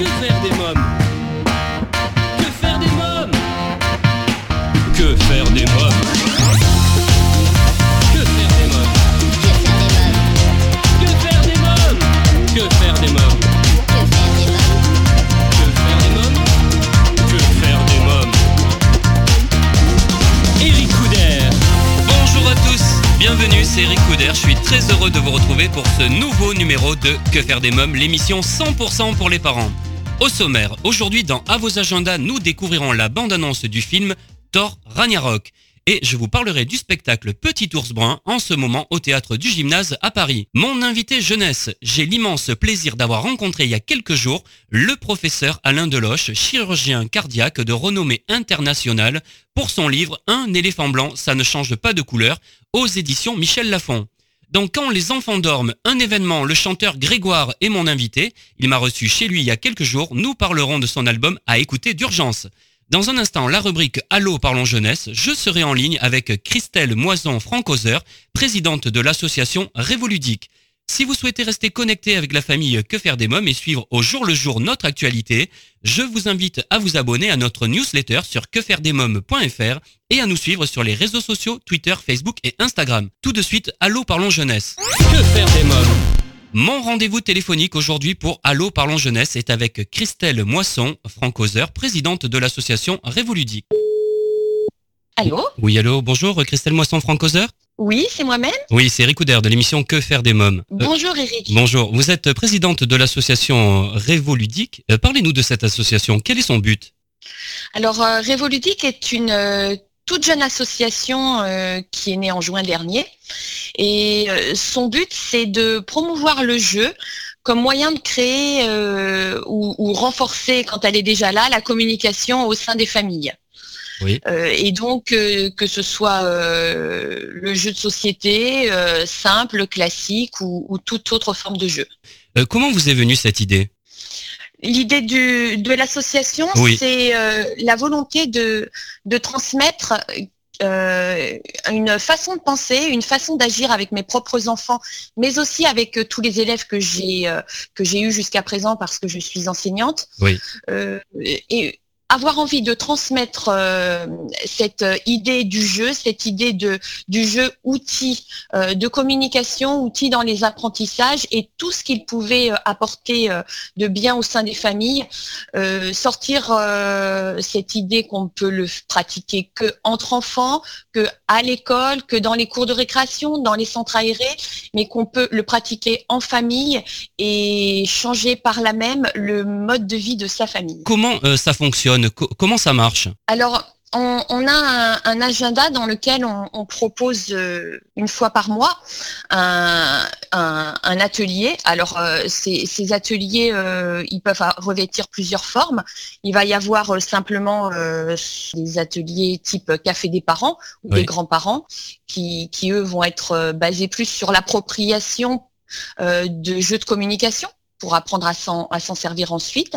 Que faire des mômes Que faire des mômes Que faire des mômes Que faire des mômes Que faire des mômes Que faire des mômes Que faire des mômes Bienvenue, c'est Eric Couder. Je suis très heureux de vous retrouver pour ce nouveau numéro de Que faire des mômes, l'émission 100% pour les parents. Au sommaire, aujourd'hui dans À vos agendas, nous découvrirons la bande-annonce du film Thor Ragnarok. Et je vous parlerai du spectacle Petit ours brun en ce moment au théâtre du gymnase à Paris. Mon invité jeunesse, j'ai l'immense plaisir d'avoir rencontré il y a quelques jours le professeur Alain Deloche, chirurgien cardiaque de renommée internationale, pour son livre Un éléphant blanc, ça ne change pas de couleur, aux éditions Michel Lafon. Donc quand les enfants dorment, un événement, le chanteur Grégoire est mon invité. Il m'a reçu chez lui il y a quelques jours. Nous parlerons de son album à écouter d'urgence. Dans un instant, la rubrique Allô parlons jeunesse, je serai en ligne avec Christelle Moison Francoser, présidente de l'association Révoludique. Si vous souhaitez rester connecté avec la famille Que faire des mômes et suivre au jour le jour notre actualité, je vous invite à vous abonner à notre newsletter sur quefairedesmômes.fr et à nous suivre sur les réseaux sociaux Twitter, Facebook et Instagram. Tout de suite, Allô parlons jeunesse. Que faire des mômes Mon rendez-vous téléphonique aujourd'hui pour Allô Parlons Jeunesse est avec Christelle Moisson, francosaure, présidente de l'association Révoludique. Allô Oui, allô, bonjour, Christelle Moisson, francosaure Oui, c'est moi-même. Oui, c'est Eric Couder de l'émission Que faire des mômes. Euh, Bonjour Eric. bonjour, vous êtes présidente de l'association Révoludique. Euh, Parlez-nous de cette association, quel est son but? Alors, euh, Révoludique est une euh, toute jeune association qui est née en juin dernier. Et son but, c'est de promouvoir le jeu comme moyen de créer euh, ou, ou renforcer, quand elle est déjà là, la communication au sein des familles. Oui. Euh, et donc, euh, que ce soit euh, le jeu de société, simple, classique ou, ou toute autre forme de jeu. Comment vous est venue cette idée? L'idée de l'association, Oui. c'est la volonté de, de transmettre euh, une façon de penser, une façon d'agir avec mes propres enfants, mais aussi avec euh, tous les élèves que j'ai euh, que j'ai eu jusqu'à présent parce que je suis enseignante. Oui. Et avoir envie de transmettre euh, cette euh, idée du jeu, cette idée de du jeu outil euh, de communication, outil dans les apprentissages et tout ce qu'il pouvait apporter de bien au sein des familles, sortir cette idée qu'on peut le pratiquer que entre enfants, que à l'école, que dans les cours de récréation, dans les centres aérés, mais qu'on peut le pratiquer en famille et changer par là même le mode de vie de sa famille. Comment ça fonctionne? Co- Comment ça marche? Alors, on, on a un, un agenda dans lequel on, on propose euh, une fois par mois un, un- un atelier. Alors, euh, ces, ces ateliers, euh, ils peuvent revêtir plusieurs formes. Il va y avoir simplement des ateliers type café des parents ou Oui. des grands-parents qui, qui, eux, vont être basés plus sur l'appropriation de jeux de communication pour apprendre à s'en à s'en servir ensuite.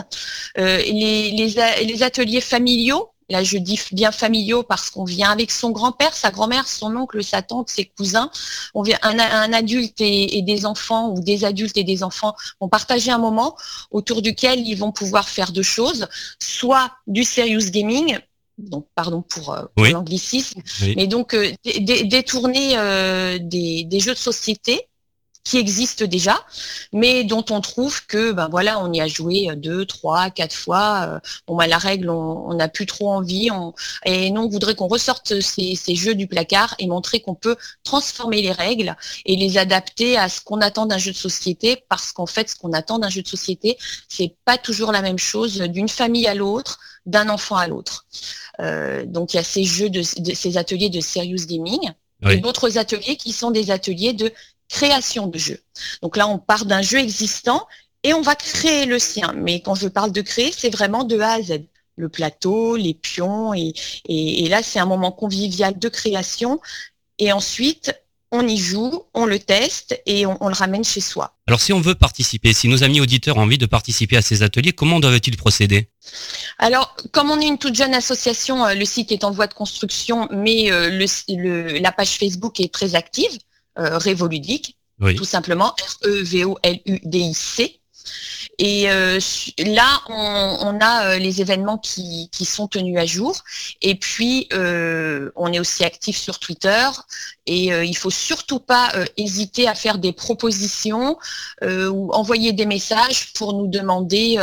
Euh, les, les, a- les ateliers familiaux, là je dis bien familiaux parce qu'on vient avec son grand-père, sa grand-mère, son oncle, sa tante, ses cousins. On vient un, un adulte et, et des enfants ou des adultes et des enfants vont partager un moment autour duquel ils vont pouvoir faire deux choses, soit du serious gaming. Donc, pardon pour, euh, pour l'anglicisme, Oui. mais donc euh, dé- dé- détourner euh, des, des jeux de société qui existent déjà, mais dont on trouve que ben voilà, on y a joué euh, deux, trois, quatre fois. euh, Bon ben la règle, on on n'a plus trop envie. On, et non, on voudrait qu'on ressorte ces, ces jeux du placard et montrer qu'on peut transformer les règles et les adapter à ce qu'on attend d'un jeu de société, parce qu'en fait, ce qu'on attend d'un jeu de société, c'est pas toujours la même chose d'une famille à l'autre, d'un enfant à l'autre. Euh, donc il y a ces jeux de, de- ces ateliers de serious gaming Oui. et d'autres ateliers qui sont des ateliers de création de jeux. Donc là, on part d'un jeu existant et on va créer le sien. Mais quand je parle de créer, c'est vraiment de A à Z. Le plateau, les pions, et, et, et là, c'est un moment convivial de création. Et ensuite, on y joue, on le teste et on, on le ramène chez soi. Alors si on veut participer, si nos amis auditeurs ont envie de participer à ces ateliers, comment doivent-ils procéder? Alors, comme on est une toute jeune association, euh, le site est en voie de construction, mais euh, le, le- la page Facebook est très active, euh, Révoludique, Oui. tout simplement, R-E-V-O-L-U-D-I-C. Et euh, là, on, a euh, les événements qui, sont tenus à jour. Et puis, euh, on est aussi actif sur Twitter. Et il faut surtout pas hésiter à faire des propositions ou envoyer des messages pour nous demander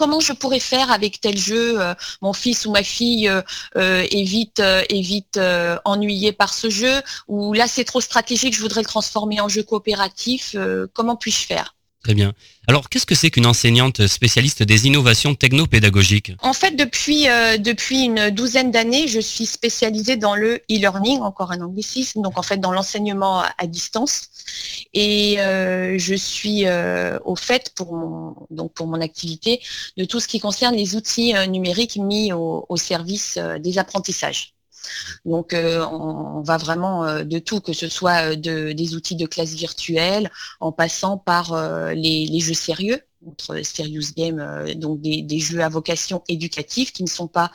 comment je pourrais faire avec tel jeu Mon fils ou ma fille est vite, est vite ennuyé par ce jeu, ou là c'est trop stratégique, je voudrais le transformer en jeu coopératif. comment puis-je faire? Très bien. Alors, qu'est-ce que c'est qu'une enseignante spécialiste des innovations technopédagogiques? En fait, depuis, euh, depuis une douzaine d'années, je suis spécialisée dans le e-learning, encore un anglicisme, donc en fait dans l'enseignement à distance. Et euh, je suis euh, au fait pour mon, donc pour mon activité de tout ce qui concerne les outils numériques mis au service des apprentissages. Donc euh, on, va vraiment euh, de tout, que ce soit euh, des outils de classe virtuelle, en passant par les, jeux sérieux, entre serious game, donc des, jeux à vocation éducative qui ne sont pas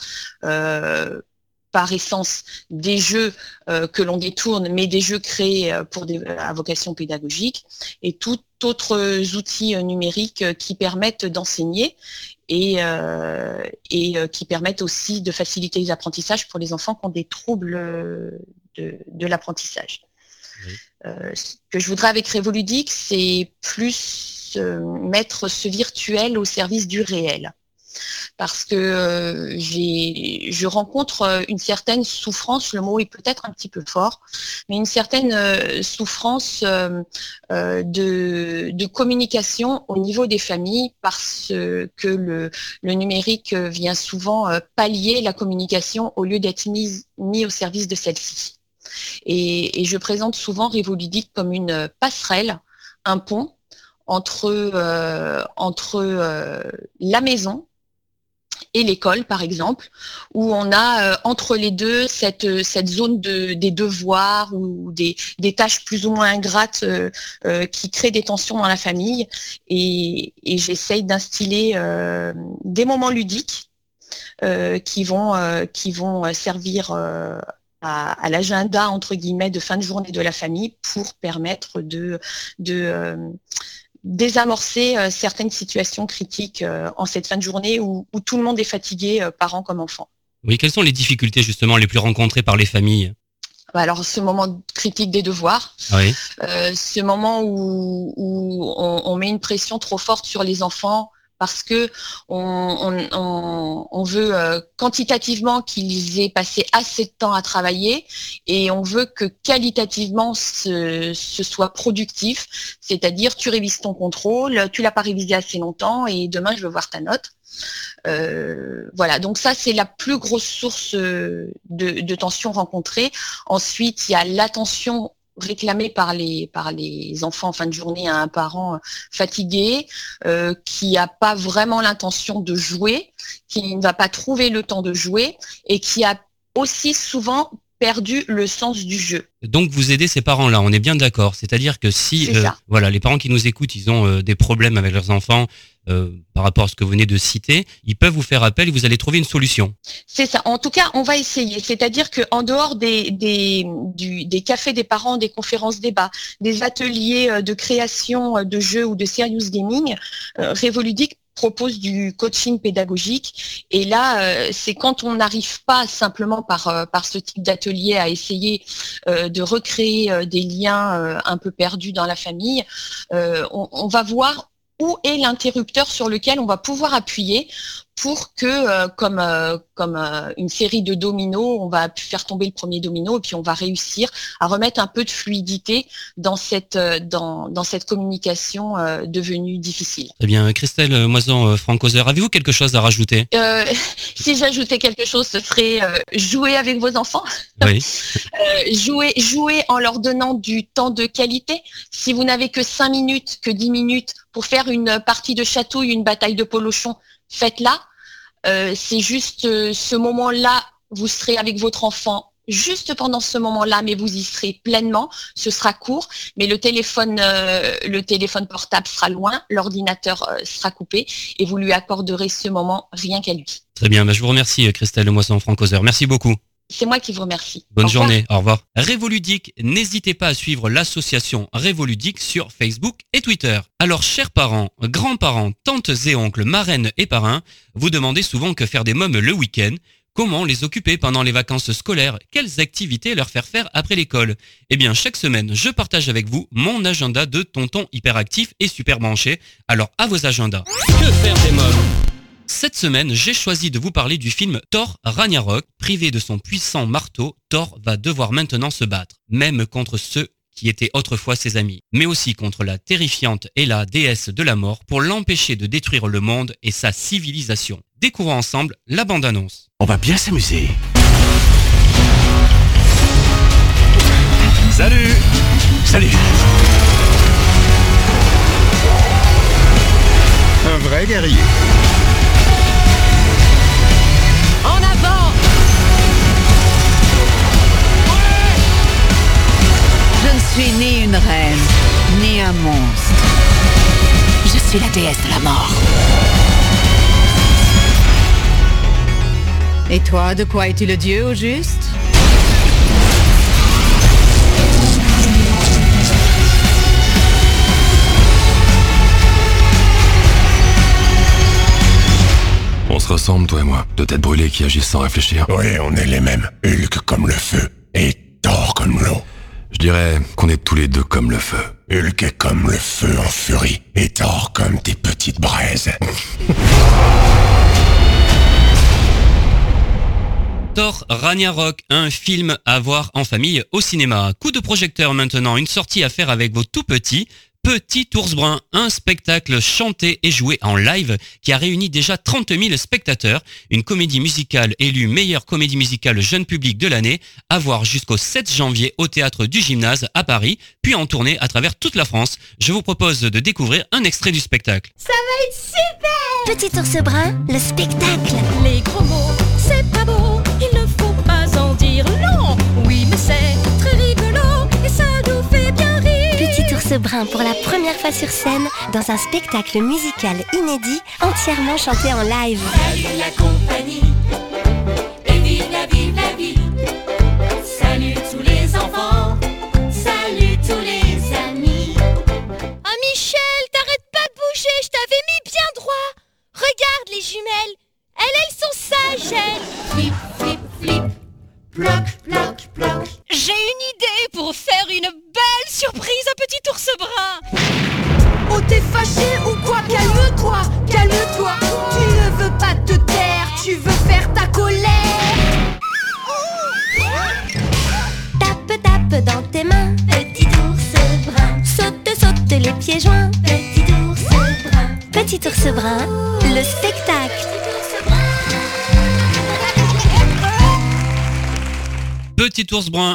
par essence des jeux que l'on détourne, mais des jeux créés pour des, à vocation pédagogique, et tout autres outils numériques qui permettent d'enseigner et, euh, et euh, qui permettent aussi de faciliter les apprentissages pour les enfants qui ont des troubles de, l'apprentissage. ce que je voudrais avec Révoludique, c'est plus mettre ce virtuel au service du réel parce que euh, je rencontre euh, une certaine souffrance, le mot est peut-être un petit peu fort, mais une certaine euh, souffrance de, communication au niveau des familles parce que le, numérique vient souvent pallier la communication au lieu d'être mis, mis au service de celle-ci. Et, je présente souvent Révoludique comme une passerelle, un pont entre, entre la maison et l'école, par exemple, où on a euh, entre les deux cette, euh, cette zone de, des devoirs ou des, tâches plus ou moins ingrates euh, qui créent des tensions dans la famille. Et, j'essaye d'instiller des moments ludiques qui, vont, qui vont servir à, l'agenda entre guillemets de fin de journée de la famille pour permettre de, de désamorcer euh, certaines situations critiques euh, en cette fin de journée où, tout le monde est fatigué, euh, parents comme enfants. Oui, quelles sont les difficultés justement les plus rencontrées par les familles? Bah, alors ce moment critique des devoirs, ce moment où, on, met une pression trop forte sur les enfants parce que on, veut euh, quantitativement qu'ils aient passé assez de temps à travailler et on veut que qualitativement ce, soit productif, c'est-à-dire tu révises ton contrôle, tu l'as pas révisé assez longtemps et demain je veux voir ta note. Euh, voilà, donc ça c'est la plus grosse source de, de tension rencontrée. Ensuite, il y a l'attention réclamé par les, par les enfants en fin de journée à un parent fatigué, euh, qui n'a pas vraiment l'intention de jouer, qui ne va pas trouver le temps de jouer et qui a aussi souvent perdu le sens du jeu. Donc vous aidez ces parents-là, on est bien d'accord. C'est-à-dire que si euh, voilà, les parents qui nous écoutent, ils ont euh, des problèmes avec leurs enfants euh, par rapport à ce que vous venez de citer, ils peuvent vous faire appel et vous allez trouver une solution. C'est ça. En tout cas, on va essayer. C'est-à-dire qu'en dehors des, des, des cafés des parents, des conférences débats, des ateliers de création de jeux ou de serious gaming, Révoludique propose du coaching pédagogique. Et là, euh, c'est quand on n'arrive pas simplement par, euh, ce type d'atelier à essayer euh, de recréer des liens un peu perdus dans la famille, on, va voir où est l'interrupteur sur lequel on va pouvoir appuyer pour que, euh, comme, euh, comme euh, une série de dominos, on va faire tomber le premier domino et puis on va réussir à remettre un peu de fluidité dans cette, dans, dans cette communication devenue difficile. Eh bien, Christelle Moison, Francoser, avez-vous quelque chose à rajouter? Si j'ajoutais quelque chose, ce serait jouer avec vos enfants. Oui. jouer, jouer en leur donnant du temps de qualité. Si vous n'avez que 5 minutes, que 10 minutes pour faire une partie de chatouille, une bataille de polochon, faites-la. Euh, c'est juste euh, ce moment-là, vous serez avec votre enfant juste pendant ce moment-là, mais vous y serez pleinement. Ce sera court, mais le téléphone, euh, portable sera loin, l'ordinateur sera coupé, et vous lui accorderez ce moment rien qu'à lui. Très bien, bah, je vous remercie Christelle Moisson Francoser. Merci beaucoup. C'est moi qui vous remercie. Bonne Au revoir. journée, au revoir. Révoludique, n'hésitez pas à suivre l'association Révoludique sur Facebook et Twitter. Alors, chers parents, grands-parents, tantes et oncles, marraines et parrains, vous demandez souvent que faire des mômes le week-end. Comment les occuper pendant les vacances scolaires? Quelles activités leur faire faire après l'école? Eh bien, chaque semaine, je partage avec vous mon agenda de tonton hyperactif et super branché. Alors, à vos agendas. Que faire des mômes? Cette semaine, j'ai choisi de vous parler du film Thor Ragnarok. Privé de son puissant marteau, Thor va devoir maintenant se battre, même contre ceux qui étaient autrefois ses amis, mais aussi contre la terrifiante Hela, déesse de la mort, pour l'empêcher de détruire le monde et sa civilisation. Découvrons ensemble la bande-annonce. On va bien s'amuser. Salut Salut Un vrai guerrier. Suis ni une reine, ni un monstre. Je suis la déesse de la mort. Et toi, de quoi es-tu le dieu au juste? On se ressemble, toi et moi. Deux têtes brûlées qui agissent sans réfléchir. Oui, on est les mêmes. Hulk comme le feu et Thor comme l'eau. Je dirais qu'on est tous les deux comme le feu. Hulk est comme le feu en furie et Thor comme des petites braises. Thor Ragnarok, un film à voir en famille au cinéma. Coup de projecteur maintenant, une sortie à faire avec vos tout petits. Petit Ours Brun, un spectacle chanté et joué en live qui a réuni déjà 30 000 spectateurs. Une comédie musicale élue meilleure comédie musicale jeune public de l'année, à voir jusqu'au 7 janvier au théâtre du Gymnase à Paris, puis en tournée à travers toute la France. Je vous propose de découvrir un extrait du spectacle. Petit ours brun, le spectacle. Les gros mots, c'est pas beau, brun pour la première fois sur scène dans un spectacle musical inédit entièrement chanté en live.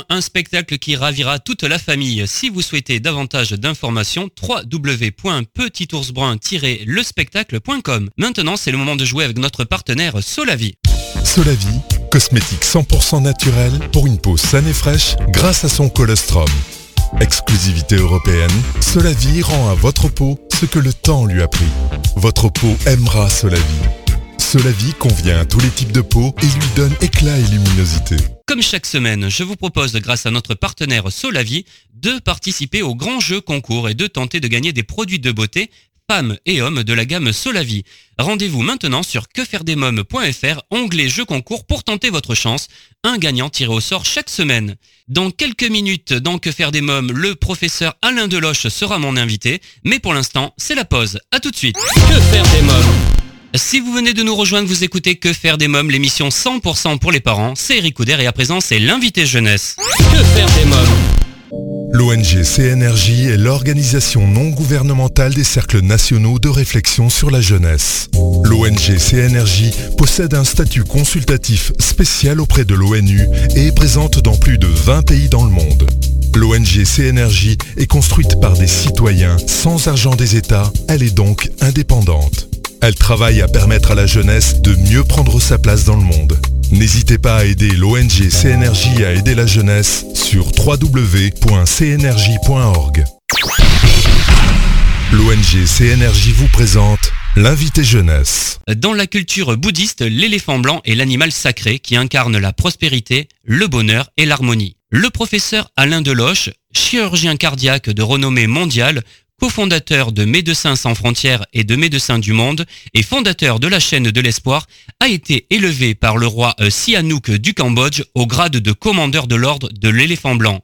Un spectacle qui ravira toute la famille. Si vous souhaitez davantage d'informations, www.petitoursbrun-lespectacle.com. Maintenant, c'est le moment de jouer avec notre partenaire Solavi. Solavie, cosmétique 100% naturel pour une peau saine et fraîche grâce à son colostrum. Exclusivité européenne, Solavie rend à votre peau ce que le temps lui a pris. Votre peau aimera Solavie. Solavie convient à tous les types de peau et lui donne éclat et luminosité. Comme chaque semaine, je vous propose, grâce à notre partenaire Solavi, de participer au grand jeu concours et de tenter de gagner des produits de beauté femmes et hommes de la gamme Solavi. Rendez-vous maintenant sur quefairedesmoms.fr, onglet jeu concours pour tenter votre chance. Un gagnant tiré au sort chaque semaine. Dans quelques minutes, dans Que faire des mômes, le professeur Alain Deloche sera mon invité. Mais pour l'instant, c'est la pause. À tout de suite. Que faire des mômes? Si vous venez de nous rejoindre, vous écoutez Que faire des mômes, l'émission 100% pour les parents. C'est Eric et à présent, c'est l'invité jeunesse. Que faire des mômes L'ONG CNRJ est l'organisation non gouvernementale des cercles nationaux de réflexion sur la jeunesse. L'ONG CNRJ possède un statut consultatif spécial auprès de l'ONU et est présente dans plus de 20 pays dans le monde. L'ONG CNRJ est construite par des citoyens sans argent des États, elle est donc indépendante. Elle travaille à permettre à la jeunesse de mieux prendre sa place dans le monde. N'hésitez pas à aider l'ONG CNRJ à aider la jeunesse sur www.cnrj.org. L'ONG CNRJ vous présente L'invité jeunesse. Dans la culture bouddhiste, l'éléphant blanc est l'animal sacré qui incarne la prospérité, le bonheur et l'harmonie. Le professeur Alain Deloche, chirurgien cardiaque de renommée mondiale, cofondateur de Médecins sans frontières et de Médecins du monde et fondateur de la chaîne de l'espoir, a été élevé par le roi euh, Sihanouk du Cambodge au grade de commandeur de l'ordre de l'éléphant blanc.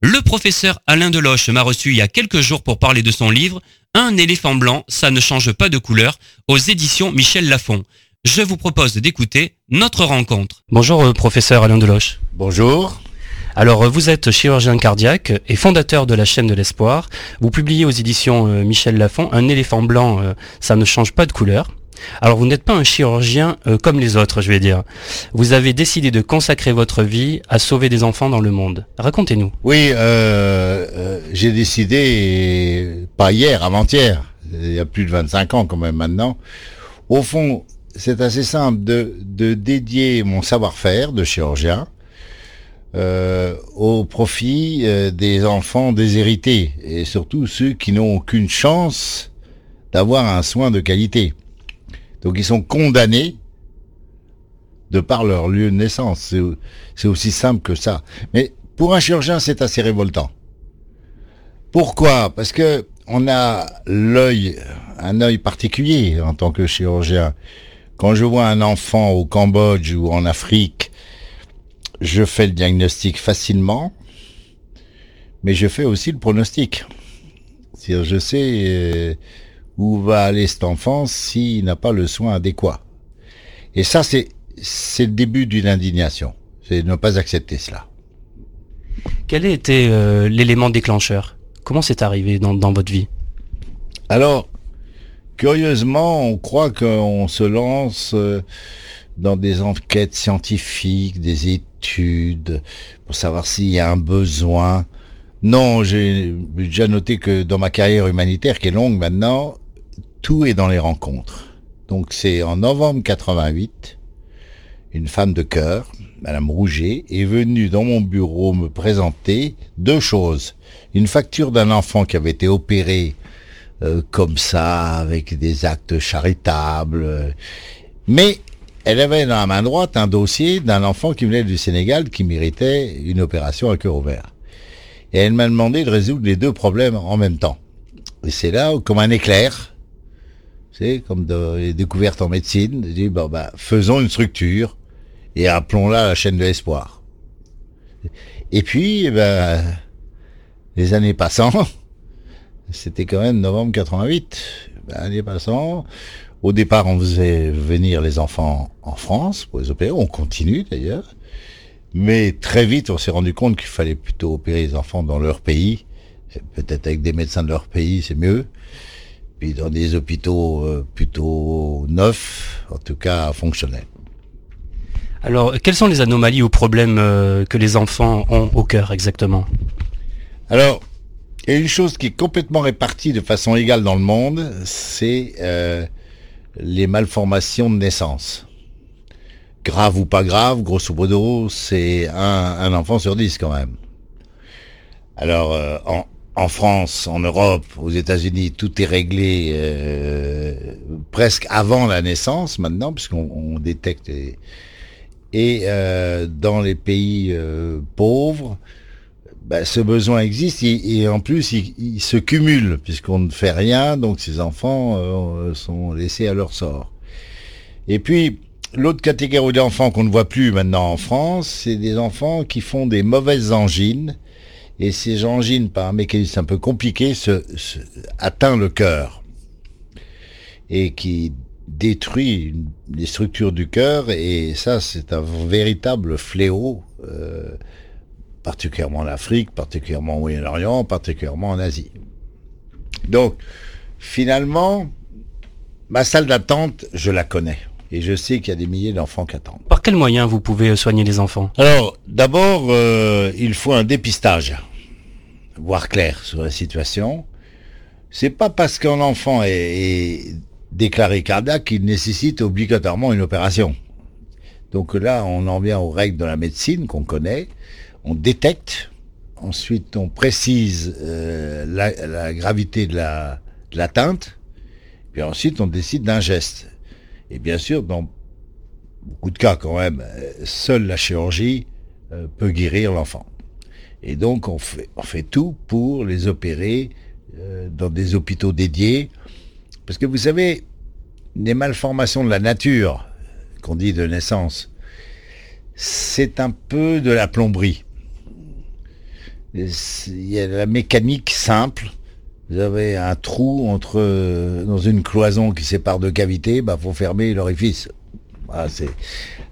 Le professeur Alain Deloche m'a reçu il y a quelques jours pour parler de son livre Un éléphant blanc, ça ne change pas de couleur aux éditions Michel Lafon. Je vous propose d'écouter notre rencontre. Bonjour euh, professeur Alain Deloche. Bonjour. Alors, vous êtes chirurgien cardiaque et fondateur de la chaîne de l'espoir. Vous publiez aux éditions euh, Michel Lafon Un éléphant blanc, euh, ça ne change pas de couleur. Alors, vous n'êtes pas un chirurgien euh, comme les autres, je vais dire. Vous avez décidé de consacrer votre vie à sauver des enfants dans le monde. Racontez-nous. Oui, j'ai décidé, pas hier, avant-hier, il y a plus de 25 ans quand même maintenant. Au fond, c'est assez simple de dédier mon savoir-faire de chirurgien euh, au profit euh, des enfants déshérités et surtout ceux qui n'ont aucune chance d'avoir un soin de qualité. Donc ils sont condamnés de par leur lieu de naissance. C'est- aussi simple que ça. Mais pour un chirurgien, c'est assez révoltant. Pourquoi? Parce que on a l'œil, un œil particulier en tant que chirurgien. Quand je vois un enfant au Cambodge ou en Afrique, je fais le diagnostic facilement, mais je fais aussi le pronostic. C'est-à-dire, je sais euh, où va aller cet enfant s'il n'a pas le soin adéquat. Et ça, c'est c'est le début d'une indignation. C'est ne pas accepter cela. Quel a été euh, l'élément déclencheur? Comment c'est arrivé dans, dans votre vie? Alors, curieusement, on croit qu'on se lance euh, dans des enquêtes scientifiques, des études, pour savoir s'il y a un besoin. Non, j'ai déjà noté que dans ma carrière humanitaire, qui est longue maintenant, tout est dans les rencontres. Donc c'est en novembre 88, une femme de cœur, Madame Rouget, est venue dans mon bureau me présenter deux choses. Une facture d'un enfant qui avait été opéré euh, comme ça, avec des actes charitables. Mais elle avait dans la main droite un dossier d'un enfant qui venait du Sénégal qui méritait une opération à cœur ouvert. Et elle m'a demandé de résoudre les deux problèmes en même temps. Et c'est là, comme un éclair, c'est comme dans les découvertes en médecine, j'ai dit, bon, bah, faisons une structure et appelons-la la chaîne de l'espoir. Et puis, eh ben, les années passant, c'était quand même novembre 88. Ben, années passant, au départ, on faisait venir les enfants en France pour les opérer. On continue d'ailleurs. Mais très vite, on s'est rendu compte qu'il fallait plutôt opérer les enfants dans leur pays. Peut-être avec des médecins de leur pays, c'est mieux. Puis dans des hôpitaux euh, plutôt neufs, en tout cas fonctionnels. Alors, quelles sont les anomalies ou problèmes euh, que les enfants ont au cœur exactement? Alors, il y a une chose qui est complètement répartie de façon égale dans le monde, c'est euh, les malformations de naissance. Grave ou pas grave, grosso modo, c'est un, enfant sur dix quand même. Alors, euh, en, France, en Europe, aux États-Unis, tout est réglé euh, presque avant la naissance maintenant, puisqu'on on détecte. Et euh, dans les pays pauvres, ben, ce besoin existe et, et en plus il, il se cumule puisqu'on ne fait rien, donc ces enfants euh, sont laissés à leur sort. Et puis l'autre catégorie d'enfants qu'on ne voit plus maintenant en France, c'est des enfants qui font des mauvaises angines et ces angines par un mécanisme un peu compliqué se, se atteint le cœur et qui détruit les structures du cœur et ça c'est un véritable fléau. euh, particulièrement en Afrique, particulièrement au Moyen-Orient, particulièrement en Asie. Donc, finalement, ma salle d'attente, je la connais. Et je sais qu'il y a des milliers d'enfants qui attendent. Par quels moyens vous pouvez euh, soigner les enfants? Alors, d'abord, euh, il faut un dépistage. Voir clair sur la situation. C'est pas parce qu'un enfant est, est déclaré cardiaque qu'il nécessite obligatoirement une opération. Donc là, on en vient aux règles de la médecine qu'on connaît. On détecte, ensuite on précise euh, la, gravité de la- de l'atteinte, Puis ensuite, on décide d'un geste. Et bien sûr, dans beaucoup de cas quand même, euh, seule la chirurgie euh, peut guérir l'enfant. Et donc, on fait, tout pour les opérer dans des hôpitaux dédiés. Parce que vous savez, les malformations de la nature, qu'on dit de naissance, c'est un peu de la plomberie. Il y a la mécanique simple. Vous avez un trou entre dans une cloison qui sépare deux cavités, bah faut fermer l'orifice. Ah, c'est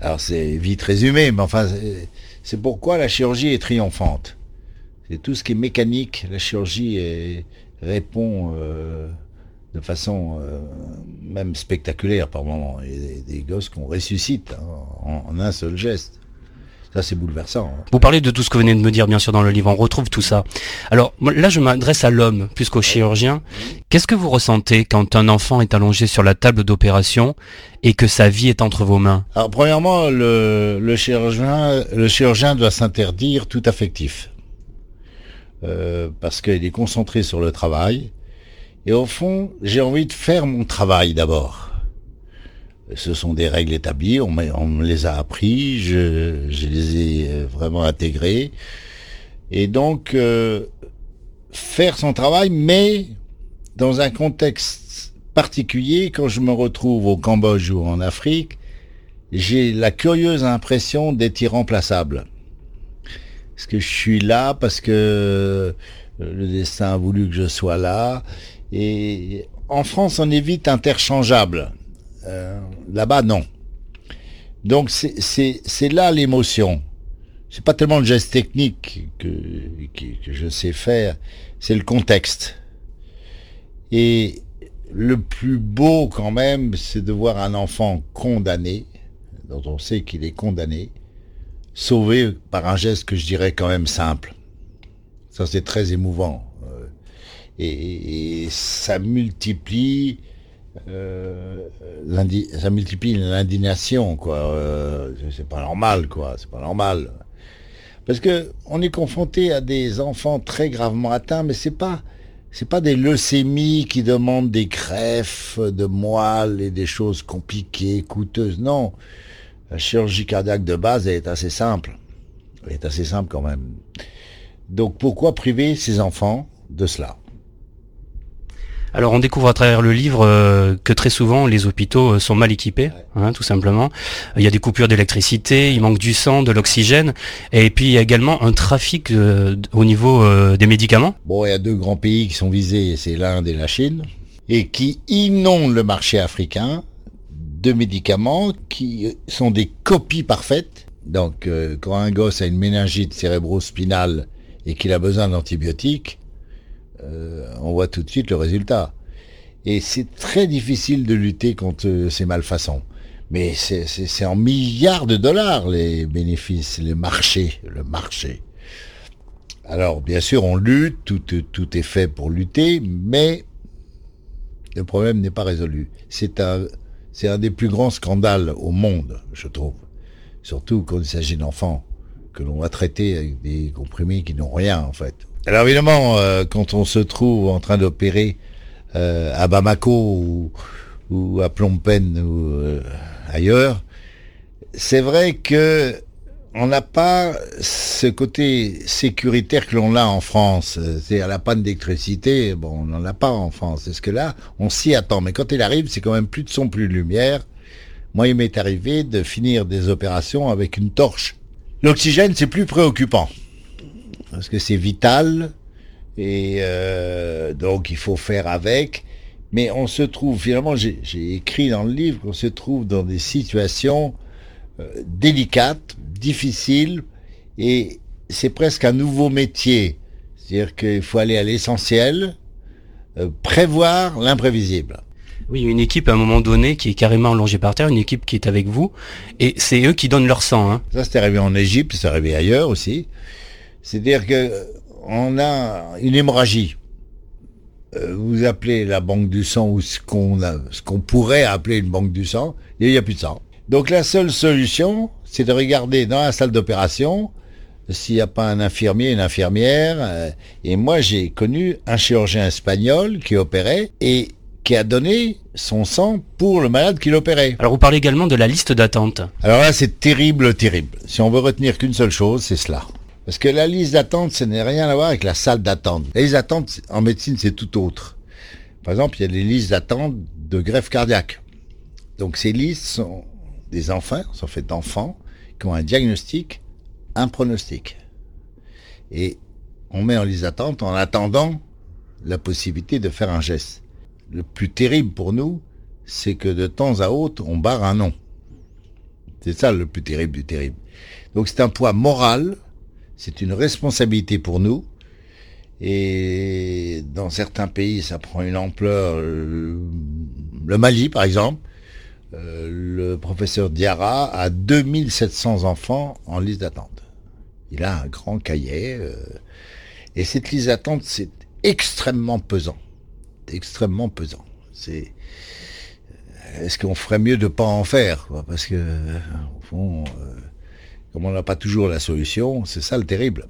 alors c'est vite résumé, mais enfin c'est pourquoi la chirurgie est triomphante. C'est tout ce qui est mécanique, la chirurgie répond euh, de façon euh, même spectaculaire par moments. Il y a des, gosses qu'on ressuscite hein, en un seul geste. Ça, c'est bouleversant. hein. Vous parlez de tout ce que vous venez de me dire, bien sûr, dans le livre. On retrouve tout ça. Alors, moi, là, je m'adresse à l'homme plus qu'au chirurgien. Qu'est-ce que vous ressentez quand un enfant est allongé sur la table d'opération et que sa vie est entre vos mains? Alors, premièrement, le, le chirurgien, le chirurgien doit s'interdire tout affectif. Euh, parce qu'il est concentré sur le travail. Et au fond, j'ai envie de faire mon travail d'abord. Ce sont des règles établies, on, me les a appris, je, je les ai euh, vraiment intégrées. Et donc, euh, faire son travail, mais dans un contexte particulier, quand je me retrouve au Cambodge ou en Afrique, j'ai la curieuse impression d'être irremplaçable. Parce que je suis là, parce que euh, le destin a voulu que je sois là. Et en France, on est vite interchangeable. Euh, Là-bas, non. Donc c'est- là l'émotion. C'est pas tellement le geste technique que, je sais faire, c'est le contexte. Et le plus beau quand même, c'est de voir un enfant condamné, dont on sait qu'il est condamné, sauvé par un geste que je dirais quand même simple. Ça c'est très émouvant. Euh, et ça multiplie euh, ça multiplie l'indignation quoi. Euh, c'est pas normal quoi. C'est pas normal. Parce que on est confronté à des enfants très gravement atteints mais c'est pas c'est pas des leucémies qui demandent des greffes de moelle et des choses compliquées coûteuses. Non. La chirurgie cardiaque de base elle est assez simple. Elle est assez simple quand même. Donc pourquoi priver ces enfants de cela? Alors, on découvre à travers le livre euh, que très souvent, les hôpitaux euh, sont mal équipés, hein, tout simplement. Il y a des coupures d'électricité, il manque du sang, de l'oxygène, et puis il y a également un trafic euh, au niveau euh, des médicaments. Bon, il y a deux grands pays qui sont visés, c'est l'Inde et la Chine, et qui inondent le marché africain de médicaments qui sont des copies parfaites. Donc, euh, quand un gosse a une méningite cérébro-spinale et qu'il a besoin d'antibiotiques, euh, on voit tout de suite le résultat. Et c'est très difficile de lutter contre euh, ces malfaçons. Mais c'est- en milliards de dollars les bénéfices, les marchés, le marché. Alors, bien sûr, on lutte, tout, tout est fait pour lutter, mais le problème n'est pas résolu. C'est un, c'est un des plus grands scandales au monde, je trouve. Surtout quand il s'agit d'enfants, que l'on va traiter avec des comprimés qui n'ont rien, en fait. Alors évidemment, euh, quand on se trouve en train d'opérer euh, à Bamako ou, ou à Phnom Penh ou euh, ailleurs, c'est vrai que on n'a pas ce côté sécuritaire que l'on a en France. C'est à la panne d'électricité, bon, on n'en a pas en France. Est-ce que là, on s'y attend Mais quand il arrive, c'est quand même plus de son, plus de lumière. Moi, il m'est arrivé de finir des opérations avec une torche. L'oxygène, c'est plus préoccupant parce que c'est vital et euh, donc il faut faire avec. Mais on se trouve finalement, j'ai écrit dans le livre qu'on se trouve dans des situations euh, délicates, difficiles, et c'est presque un nouveau métier. C'est-à-dire qu'il faut aller à l'essentiel, euh, prévoir l'imprévisible. Oui, une équipe à un moment donné qui est carrément allongée par terre, une équipe qui est avec vous, et c'est eux qui donnent leur sang. Hein. Ça, c'est arrivé en Égypte, c'est arrivé ailleurs aussi. C'est-à-dire que euh, on a une hémorragie. Euh, vous appelez la banque du sang ou ce qu'on a, ce qu'on pourrait appeler une banque du sang, il n'y a plus de sang. Donc la seule solution, c'est de regarder dans la salle d'opération s'il n'y a pas un infirmier, une infirmière. euh, et moi, j'ai connu un chirurgien espagnol qui opérait et qui a donné son sang pour le malade qui l'opérait. Alors vous parlez également de la liste d'attente. Alors là, c'est terrible, terrible. Si on veut retenir qu'une seule chose, c'est cela. Parce que la liste d'attente, ça n'a rien à voir avec la salle d'attente. Les listes d'attente, en médecine, c'est tout autre. Par exemple, il y a des listes d'attente de greffe cardiaque. Donc ces listes sont des enfants, sont faites d'enfants, qui ont un diagnostic, un pronostic. Et on met en liste d'attente en attendant la possibilité de faire un geste. Le plus terrible pour nous, c'est que de temps à autre, on barre un nom. C'est ça le plus terrible du terrible. Donc c'est un poids moral, c'est une responsabilité pour nous. Et dans certains pays, ça prend une ampleur. euh, Le Mali, par exemple, euh, le professeur Diarra a 2700 enfants en liste d'attente. Il a un grand cahier. euh, et cette liste d'attente, c'est extrêmement pesant. Extrêmement pesant. C'est. Est-ce qu'on ferait mieux de pas en faire? Parce que, au fond, comme on n'a pas toujours la solution, c'est ça le terrible.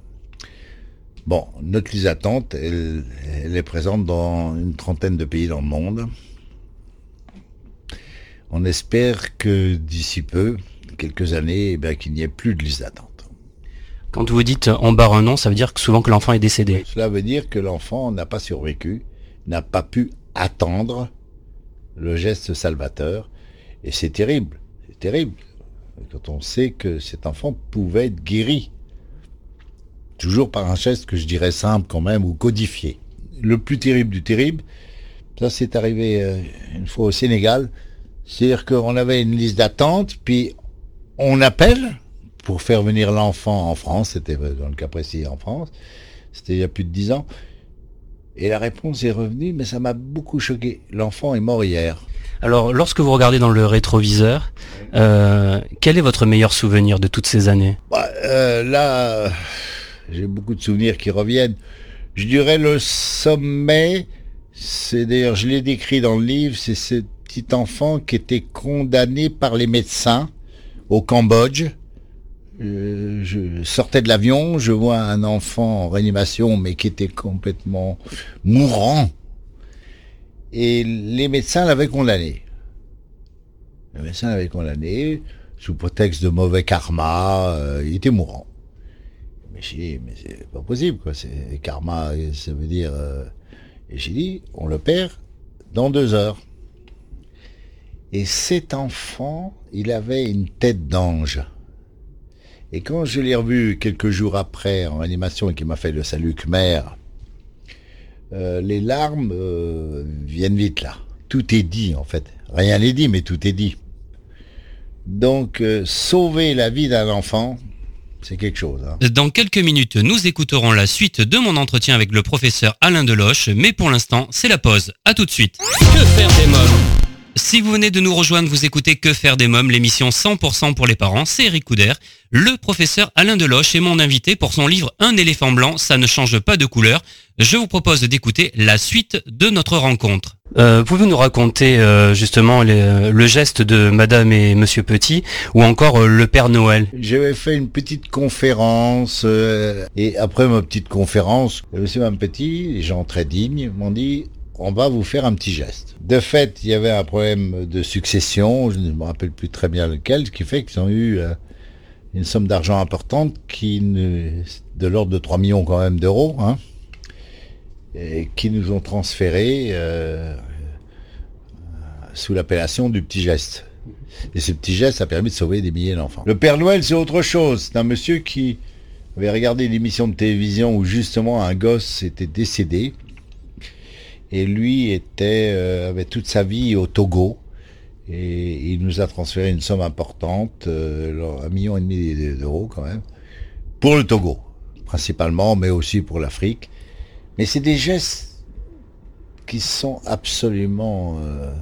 Bon, notre liste d'attente, elle, elle est présente dans une trentaine de pays dans le monde. On espère que d'ici peu, quelques années, eh qu'il n'y ait plus de liste d'attente. Quand vous dites on barre un nom, ça veut dire que souvent que l'enfant est décédé. Cela veut dire que l'enfant n'a pas survécu, n'a pas pu attendre le geste salvateur. Et c'est terrible, c'est terrible. Quand on sait que cet enfant pouvait être guéri. Toujours par un geste que je dirais simple quand même, ou codifié. Le plus terrible du terrible, ça c'est arrivé euh, une fois au Sénégal, c'est-à-dire qu'on avait une liste d'attente, puis on appelle pour faire venir l'enfant en France, c'était euh, dans le cas précis en France, c'était il y a plus de dix ans, et la réponse est revenue, mais ça m'a beaucoup choqué. L'enfant est mort hier. Alors lorsque vous regardez dans le rétroviseur, euh, quel est votre meilleur souvenir de toutes ces années? Bah, euh, là, j'ai beaucoup de souvenirs qui reviennent. Je dirais le sommet, c'est d'ailleurs, je l'ai décrit dans le livre, c'est ce petit enfant qui était condamné par les médecins au Cambodge. Euh, je sortais de l'avion, je vois un enfant en réanimation, mais qui était complètement mourant. Et les médecins l'avaient condamné. Les médecins l'avaient condamné sous prétexte de mauvais karma. euh, il était mourant. Mais j'ai dit, mais c'est pas possible, quoi. Karma, ça veut dire. euh, et j'ai dit, on le perd dans deux heures. Et cet enfant, il avait une tête d'ange. Et quand je l'ai revu quelques jours après en animation et qu'il m'a fait le salut Khmer, euh, les larmes euh, viennent vite là. Tout est dit en fait. Rien n'est dit, mais tout est dit. Donc, euh, sauver la vie d'un enfant, c'est quelque chose. hein. Dans quelques minutes, nous écouterons la suite de mon entretien avec le professeur Alain Deloche, mais pour l'instant, c'est la pause. À tout de suite. Que faire des mômes Si vous venez de nous rejoindre, vous écoutez Que faire des mômes, l'émission 100% pour les parents, c'est Eric Couder. Le professeur Alain Deloche est mon invité pour son livre Un éléphant blanc, ça ne change pas de couleur. Je vous propose d'écouter la suite de notre rencontre. Euh, Pouvez-vous nous raconter euh, justement les- le geste de Madame et Monsieur Petit ou encore euh, le Père Noël? J'avais fait une petite conférence euh, et après ma petite conférence, monsieur un petit, les gens très dignes m'ont dit on va vous faire un petit geste. De fait, il y avait un problème de succession, je ne me rappelle plus très bien lequel, ce qui fait qu'ils ont eu euh, une somme d'argent importante qui de l'ordre de 3 millions quand même d'euros, hein, et qui nous ont transféré euh, sous l'appellation du petit geste. Et ce petit geste a permis de sauver des milliers d'enfants. Le Père Noël, c'est autre chose. C'est un monsieur qui avait regardé une émission de télévision où justement un gosse était décédé. Et lui était, euh, avait toute sa vie au Togo. Et il nous a transféré une somme importante, euh, un million et demi d'euros quand même, pour le Togo, principalement, mais aussi pour l'Afrique. Mais c'est des gestes qui sont absolument... euh,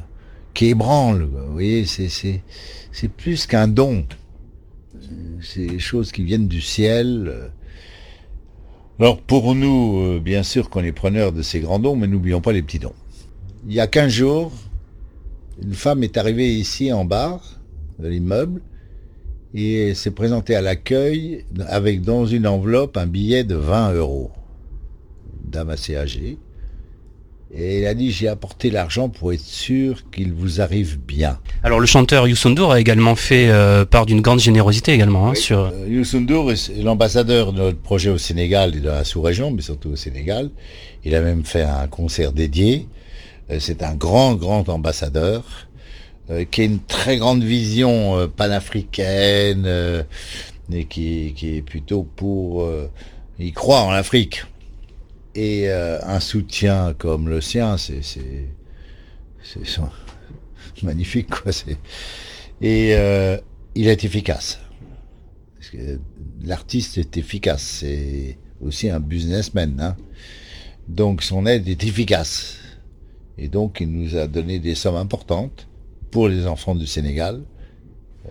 qui ébranlent. Vous voyez, c'est, plus qu'un don. C'est des choses qui viennent du ciel. Alors pour nous, euh, bien sûr qu'on est preneurs de ces grands dons, mais n'oublions pas les petits dons. Il y a 15 jours, une femme est arrivée ici en bas de l'immeuble et s'est présentée à l'accueil avec dans une enveloppe un billet de 20 euros. Dame assez âgée. Et il a dit, j'ai apporté l'argent pour être sûr qu'il vous arrive bien. Alors le chanteur Youssou a également fait euh, part d'une grande générosité également hein, sur. Euh, Youssou est l'ambassadeur de notre projet au Sénégal et dans la sous-région, mais surtout au Sénégal. Il a même fait un concert dédié. Euh, C'est un grand, grand ambassadeur euh, qui a une très grande vision euh, panafricaine euh, et qui, qui est plutôt pour... euh, il croit en l'Afrique. Et euh, un soutien comme le sien, c'est magnifique quoi. Et euh, il est efficace. L'artiste est efficace. C'est aussi un businessman. Hein. Donc son aide est efficace. Et donc il nous a donné des sommes importantes pour les enfants du Sénégal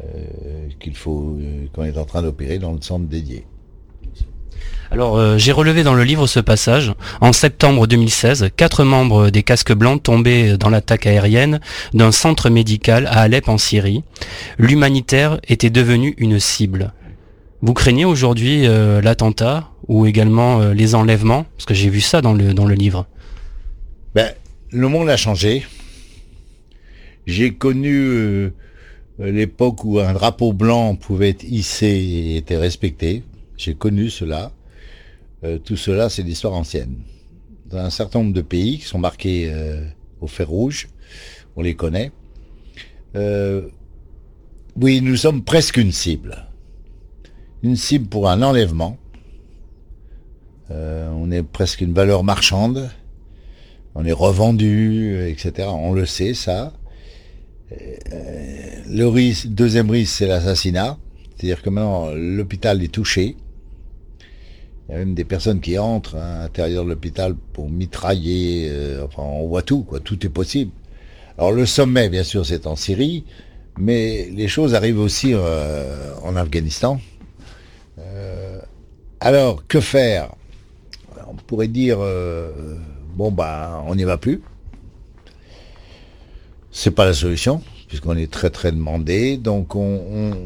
euh, qu'il faut qu'on est en train d'opérer dans le centre dédié. Alors euh, j'ai relevé dans le livre ce passage. En septembre 2016, quatre membres des casques blancs tombaient dans l'attaque aérienne d'un centre médical à Alep en Syrie. L'humanitaire était devenu une cible. Vous craignez aujourd'hui euh, l'attentat ou également euh, les enlèvements? Parce que j'ai vu ça dans le, dans le livre. Ben, le monde a changé. J'ai connu l'époque où un drapeau blanc pouvait être hissé et était respecté. J'ai connu cela. Euh, tout cela, c'est l'histoire ancienne. Dans un certain nombre de pays qui sont marqués euh, au fer rouge, on les connaît. Euh, oui, nous sommes presque une cible. Une cible pour un enlèvement. On est presque une valeur marchande. On est revendu, etc. On le sait, ça. Le deuxième risque, c'est l'assassinat. C'est-à-dire que maintenant, l'hôpital est touché. Il y a même des personnes qui entrent à l'intérieur de l'hôpital pour mitrailler. euh, enfin, on voit tout, quoi. Tout est possible. Alors, le sommet, bien sûr, c'est en Syrie, mais les choses arrivent aussi euh, en Afghanistan. Euh, alors, que faire? On pourrait dire, bon, bah, on n'y va plus. C'est pas la solution, puisqu'on est très très demandé. Donc on, on,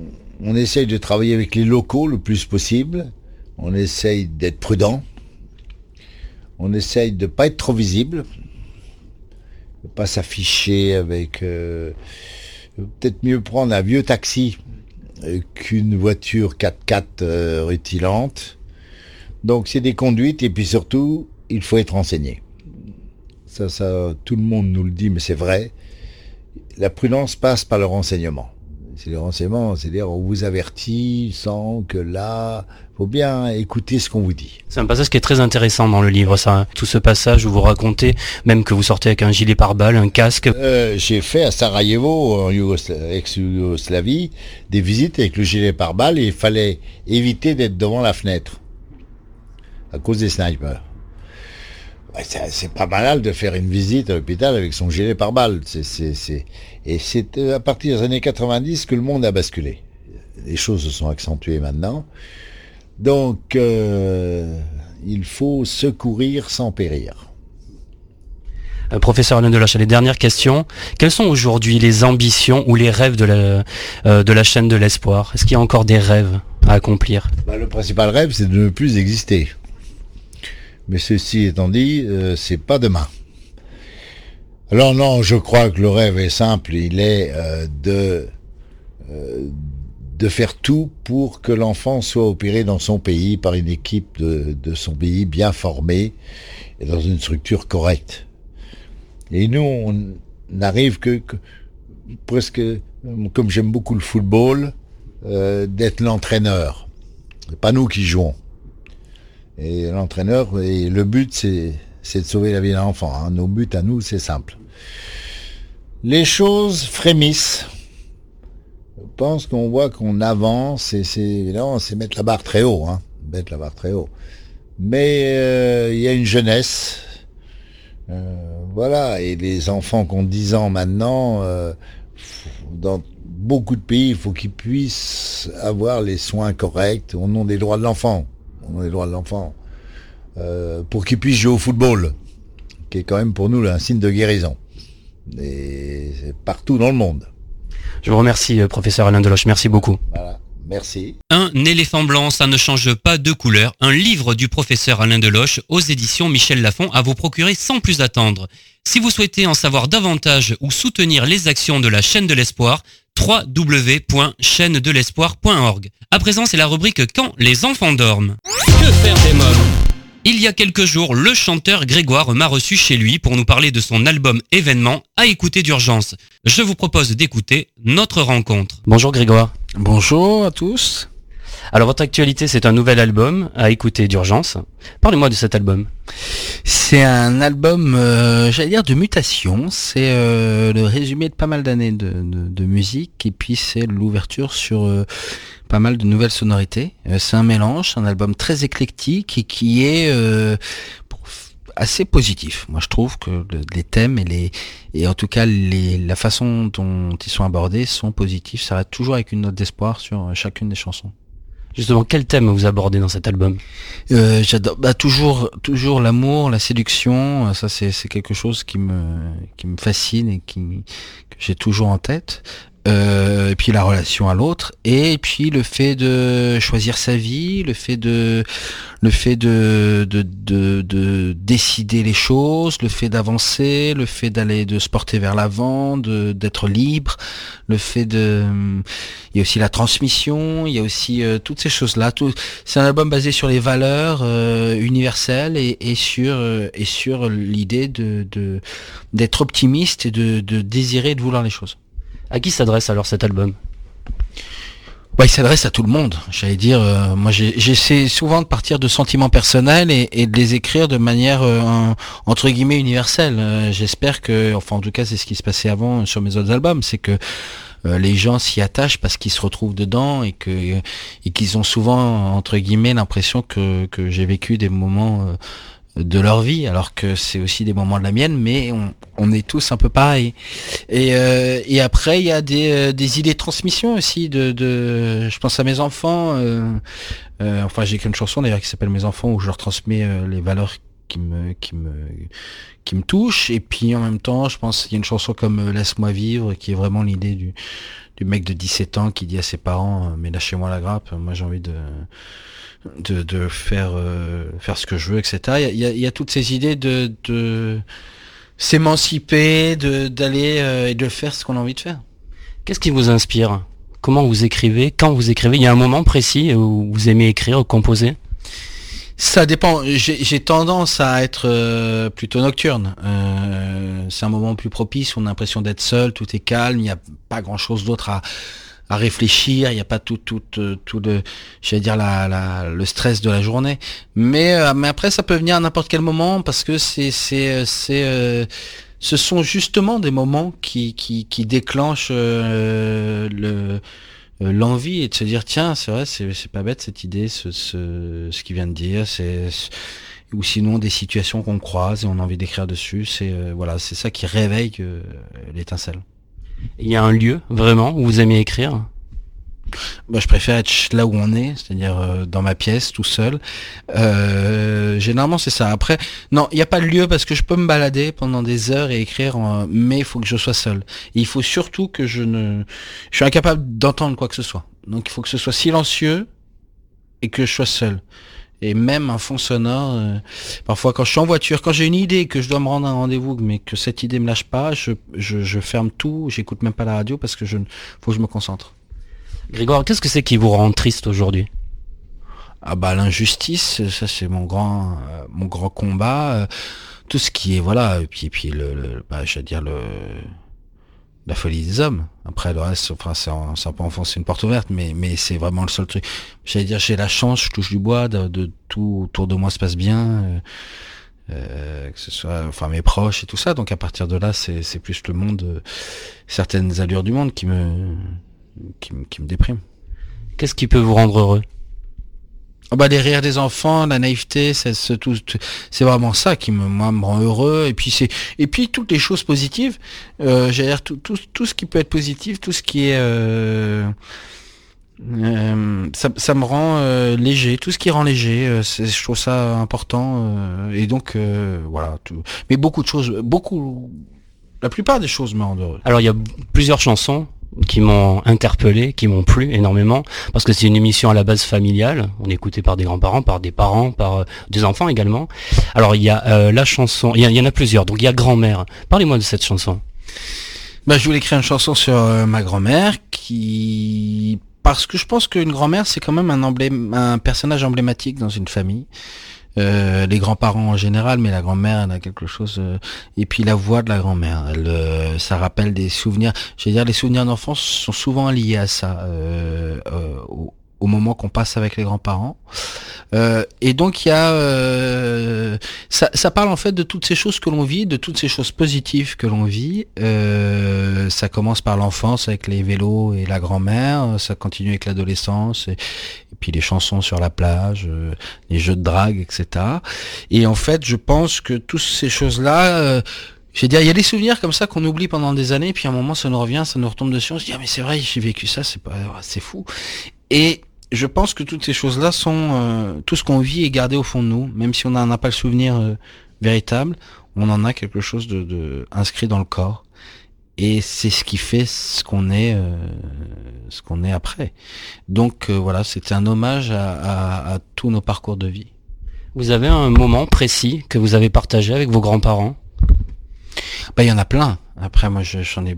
on essaye de travailler avec les locaux le plus possible. On essaye d'être prudent. On essaye de pas être trop visible. De pas s'afficher avec... euh, Peut-être mieux prendre un vieux taxi euh, qu'une voiture 4x4 euh. Donc c'est des conduites et puis surtout, il faut être renseigné. Ça, ça, tout le monde nous le dit, mais c'est vrai la prudence passe par le renseignement. C'est le renseignement, c'est-à-dire on vous avertit sans que là, faut bien écouter ce qu'on vous dit. C'est un passage qui est très intéressant dans le livre, ça. Tout ce passage où vous racontez, même que vous sortez avec un gilet pare-balles, un casque. Euh, J'ai fait à Sarajevo, en Yougosla- ex-Yougoslavie, des visites avec le gilet pare-balles et il fallait éviter d'être devant la fenêtre à cause des snipers. C'est pas banal de faire une visite à l'hôpital avec son gilet c'est, c'est... Et c'est euh, à partir des années 90 que le monde a basculé. Les choses se sont accentuées maintenant. Donc, euh, il faut secourir sans périr. Euh, professeur Alain Deloche, les dernières questions. Quelles sont aujourd'hui les ambitions ou les rêves de la, euh, de la chaîne de l'espoir? Est-ce qu'il y a encore des rêves à accomplir? Bah, le principal rêve, c'est de ne plus exister. Mais ceci étant dit, euh, c'est pas demain. Alors non, je crois que le rêve est simple. Il est euh, de euh, de faire tout pour que l'enfant soit opéré dans son pays par une équipe de, son pays bien formée et dans une structure correcte. Et nous, on n'arrive que, que presque, comme j'aime beaucoup le football, d'être l'entraîneur. C'est pas nous qui jouons. Et l'entraîneur, le but, c'est, c'est de sauver la vie d'un enfant. hein. Nos buts à nous, c'est simple. Les choses frémissent. Je pense qu'on voit qu'on avance et c'est, évidemment, c'est mettre la barre très haut, hein. Mettre la barre très haut. Mais euh, il y a une jeunesse. Euh, voilà, et les enfants qui ont 10 ans maintenant, euh, dans beaucoup de pays, il faut qu'ils puissent avoir les soins corrects au nom des droits de l'enfant. Des droits de l'enfant. Euh, pour qu'ils puissent jouer au football, qui est quand même pour nous un signe de guérison. Et c'est partout dans le monde. Je vous remercie, euh, professeur Alain Deloche. Merci beaucoup. Voilà. Merci. Un éléphant blanc, ça ne change pas de couleur. Un livre du professeur Alain Deloche aux éditions Michel Lafon à vous procurer sans plus attendre. Si vous souhaitez en savoir davantage ou soutenir les actions de la chaîne de l'espoir, www.chaînedelespoir.org. À présent, c'est la rubrique Quand les enfants dorment. Que faire des mômes? Il y a quelques jours, le chanteur Grégoire m'a reçu chez lui pour nous parler de son album événement à écouter d'urgence. Je vous propose d'écouter notre rencontre. Bonjour Grégoire. Bonjour à tous. Alors votre actualité c'est un nouvel album à écouter d'urgence. Parlez-moi de cet album. C'est un album, euh, j'allais dire, de mutation. C'est euh, le résumé de pas mal d'années de, musique et puis c'est l'ouverture sur euh, pas mal de nouvelles sonorités. C'est un mélange, un album très éclectique et qui est assez positif. Moi je trouve que le- les thèmes et les et en tout cas la façon dont ils sont abordés sont positifs. Ça reste toujours avec une note d'espoir sur chacune des chansons. Justement, quel thème vous abordez dans cet album? Euh, J'adore bah, toujours toujours l'amour, la séduction, euh, ça c'est quelque chose qui me qui me fascine et qui que j'ai toujours en tête. Euh, et puis la relation à l'autre et puis le fait de choisir sa vie, le fait de le fait de de, de, de décider les choses, le fait d'avancer, le fait d'aller de se porter vers l'avant, d'être libre, le fait de il y a aussi la transmission, il y a aussi euh, toutes ces choses-là. Tout, c'est un album basé sur les valeurs euh, universelles et, et sur euh, et sur l'idée de- d'être optimiste et de, de désirer et de vouloir les choses. À qui s'adresse alors cet album Ouais, il s'adresse à tout le monde. J'allais dire, euh, moi j'essaie souvent de partir de sentiments personnels et, et de les écrire de manière euh, entre guillemets universelle. Euh, J'espère que, enfin en tout cas c'est ce qui se passait avant sur mes autres albums, c'est que euh, les gens s'y attachent parce qu'ils se retrouvent dedans et que et qu'ils ont souvent entre guillemets l'impression que, que j'ai vécu des moments euh, de leur vie alors que c'est aussi des moments de la mienne mais on, on est tous un peu pareils. Et, euh, et après il y a des, euh, des idées de transmission aussi de, de je pense à mes enfants euh, enfin j'ai écrit une chanson d'ailleurs qui s'appelle mes enfants où je leur transmets les valeurs qui me qui me qui me touchent. Et puis en même temps je pense qu'il y a une chanson comme laisse-moi vivre qui est vraiment l'idée du du mec de 17 ans qui dit à ses parents euh, mais lâchez-moi la grappe moi j'ai envie de de, de faire euh, faire ce que je veux etc il y a, toutes ces idées de, de s'émanciper d'aller euh, et de faire ce qu'on a envie de faire. Qu'est-ce qui vous inspire? Comment vous écrivez? Quand vous écrivez? Il y a un moment précis où vous aimez écrire, composer? Ça dépend. J'ai tendance à être euh, plutôt nocturne. Euh, c'est un moment plus propice. On a l'impression d'être seul. Tout est calme. Il n'y a pas grand chose d'autre à, à réfléchir. Il n'y a pas tout, tout, euh, tout le, j'allais dire la, la, le stress de la journée. Mais, euh, mais après, ça peut venir à n'importe quel moment parce que c'est, c'est, euh, c'est, euh, ce sont justement des moments qui, qui, qui déclenchent euh, le l'envie et de se dire tiens c'est vrai c'est c'est pas bête cette idée ce ce, ce qu'il vient de dire c'est ou sinon des situations qu'on croise et on a envie d'écrire dessus c'est euh, voilà c'est ça qui réveille euh, l'étincelle. Il y a un lieu vraiment où vous aimez écrire? Moi, je préfère être là où on est, c'est-à-dire euh, dans ma pièce, tout seul. Euh, généralement, c'est ça. Après, non, il n'y a pas de lieu parce que je peux me balader pendant des heures et écrire, mais il faut que je sois seul. Il faut surtout que je ne... Je suis incapable d'entendre quoi que ce soit. Donc, il faut que ce soit silencieux et que je sois seul. Et même un fond sonore, euh, parfois quand je suis en voiture, quand j'ai une idée que je dois me rendre à un rendez-vous, mais que cette idée me lâche pas, je ferme tout, j'écoute même pas la radio parce que je faut que je me concentre. Grégoire, qu'est-ce que c'est qui vous rend triste aujourd'hui? Ah bah l'injustice, ça c'est mon grand euh, combat. euh, tout ce qui est voilà, et puis le, bah, dire la folie des hommes. Après le reste, enfin c'est un, un peu enfoncer une porte ouverte, mais c'est vraiment le seul truc. J'allais dire j'ai la chance, je touche du bois, de, tout autour de moi se passe bien. euh, que ce soit mes proches et tout ça donc à partir de là c'est plus le monde certaines allures du monde qui me qui, me- qui me dépriment Qu'est-ce qui peut vous rendre heureux? Ah bah, les rires des enfants, la naïveté, c'est c'est tout, tout- c'est vraiment ça qui me, moi, me rend heureux. Et puis c'est, et puis toutes les choses positives. Euh, J'allais dire tout, tout, tout ce qui peut être positif, tout ce qui est, euh, euh, ça, ça me rend euh, léger. Tout ce qui rend léger, euh, c'est- je trouve ça important. euh, et donc euh, voilà. Tout. Mais beaucoup de choses, beaucoup, la plupart des choses me rendent heureux. Alors il y a plusieurs chansons qui m'ont interpellé, qui m'ont plu énormément, parce que c'est une émission à la base familiale. On est écouté par des grands-parents, par des parents, par euh, des enfants également. Alors il y a euh, la chanson, il y, en a plusieurs. Donc il y a Grand-mère. Parlez-moi de cette chanson. Bah, je voulais écrire une chanson sur euh, ma grand-mère qui parce que je pense qu'une grand-mère c'est quand même un emblème, un personnage emblématique dans une famille. Euh, les grands-parents en général, mais la grand-mère, elle a quelque chose. euh, et puis la voix de la grand-mère, elle, euh, ça rappelle des souvenirs. Je veux dire, les souvenirs d'enfance sont souvent liés à ça, au, moment qu'on passe avec les grands-parents. Et donc il y a, ça, ça parle en fait de toutes ces choses que l'on vit, de toutes ces choses positives que l'on vit. Ça commence par l'enfance avec les vélos et la grand-mère, ça continue avec l'adolescence et puis les chansons sur la plage, euh, les jeux de drague, etc. Et en fait, je pense que toutes ces choses-là. euh, veux dire, il y a des souvenirs comme ça qu'on oublie pendant des années, puis à un moment ça nous revient, ça nous retombe dessus, on se dit ah mais c'est vrai, j'ai vécu ça, c'est pas, c'est fou. Et je pense que toutes ces choses-là sont euh, tout ce qu'on vit est gardé au fond de nous, même si on n'en a pas le souvenir euh, véritable, on en a quelque chose de, de inscrit dans le corps. Et c'est ce qui fait ce qu'on est, euh, ce qu'on est après. Donc euh, voilà, c'était un hommage à, à- à tous nos parcours de vie. Vous avez un moment précis que vous avez partagé avec vos grands-parents? Bah il y en a plein. Après moi je- j'en ai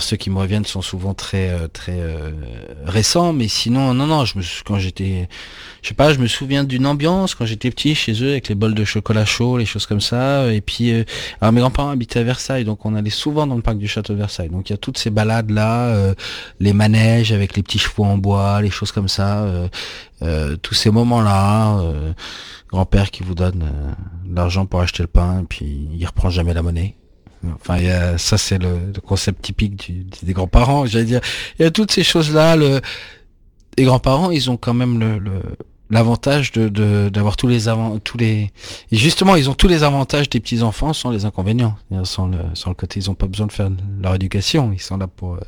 ceux qui me reviennent sont souvent très euh, très euh, récents mais sinon non non, je me quand j'étais je sais pas, je me souviens d'une ambiance quand j'étais petit chez eux avec les bols de chocolat chaud, les choses comme ça et puis euh, alors mes grands-parents habitaient à Versailles donc on allait souvent dans le parc du château de Versailles. Donc il y a toutes ces balades là, les manèges avec les petits chevaux en bois, les choses comme ça, euh, euh, tous ces moments-là euh, grand-père qui vous donne euh, l'argent pour acheter le pain et puis il reprend jamais la monnaie. Enfin, il y a, ça c'est le, le concept typique du- des grands-parents. J'allais dire, il y a toutes ces choses-là. Le, les grands-parents, ils ont quand même le, le- l'avantage de, d'avoir tous les avant, tous les, et justement, ils ont tous les avantages des petits enfants sans les inconvénients. Sans le, sans le côté, ils ont pas besoin de faire leur éducation. Ils sont là pour, euh,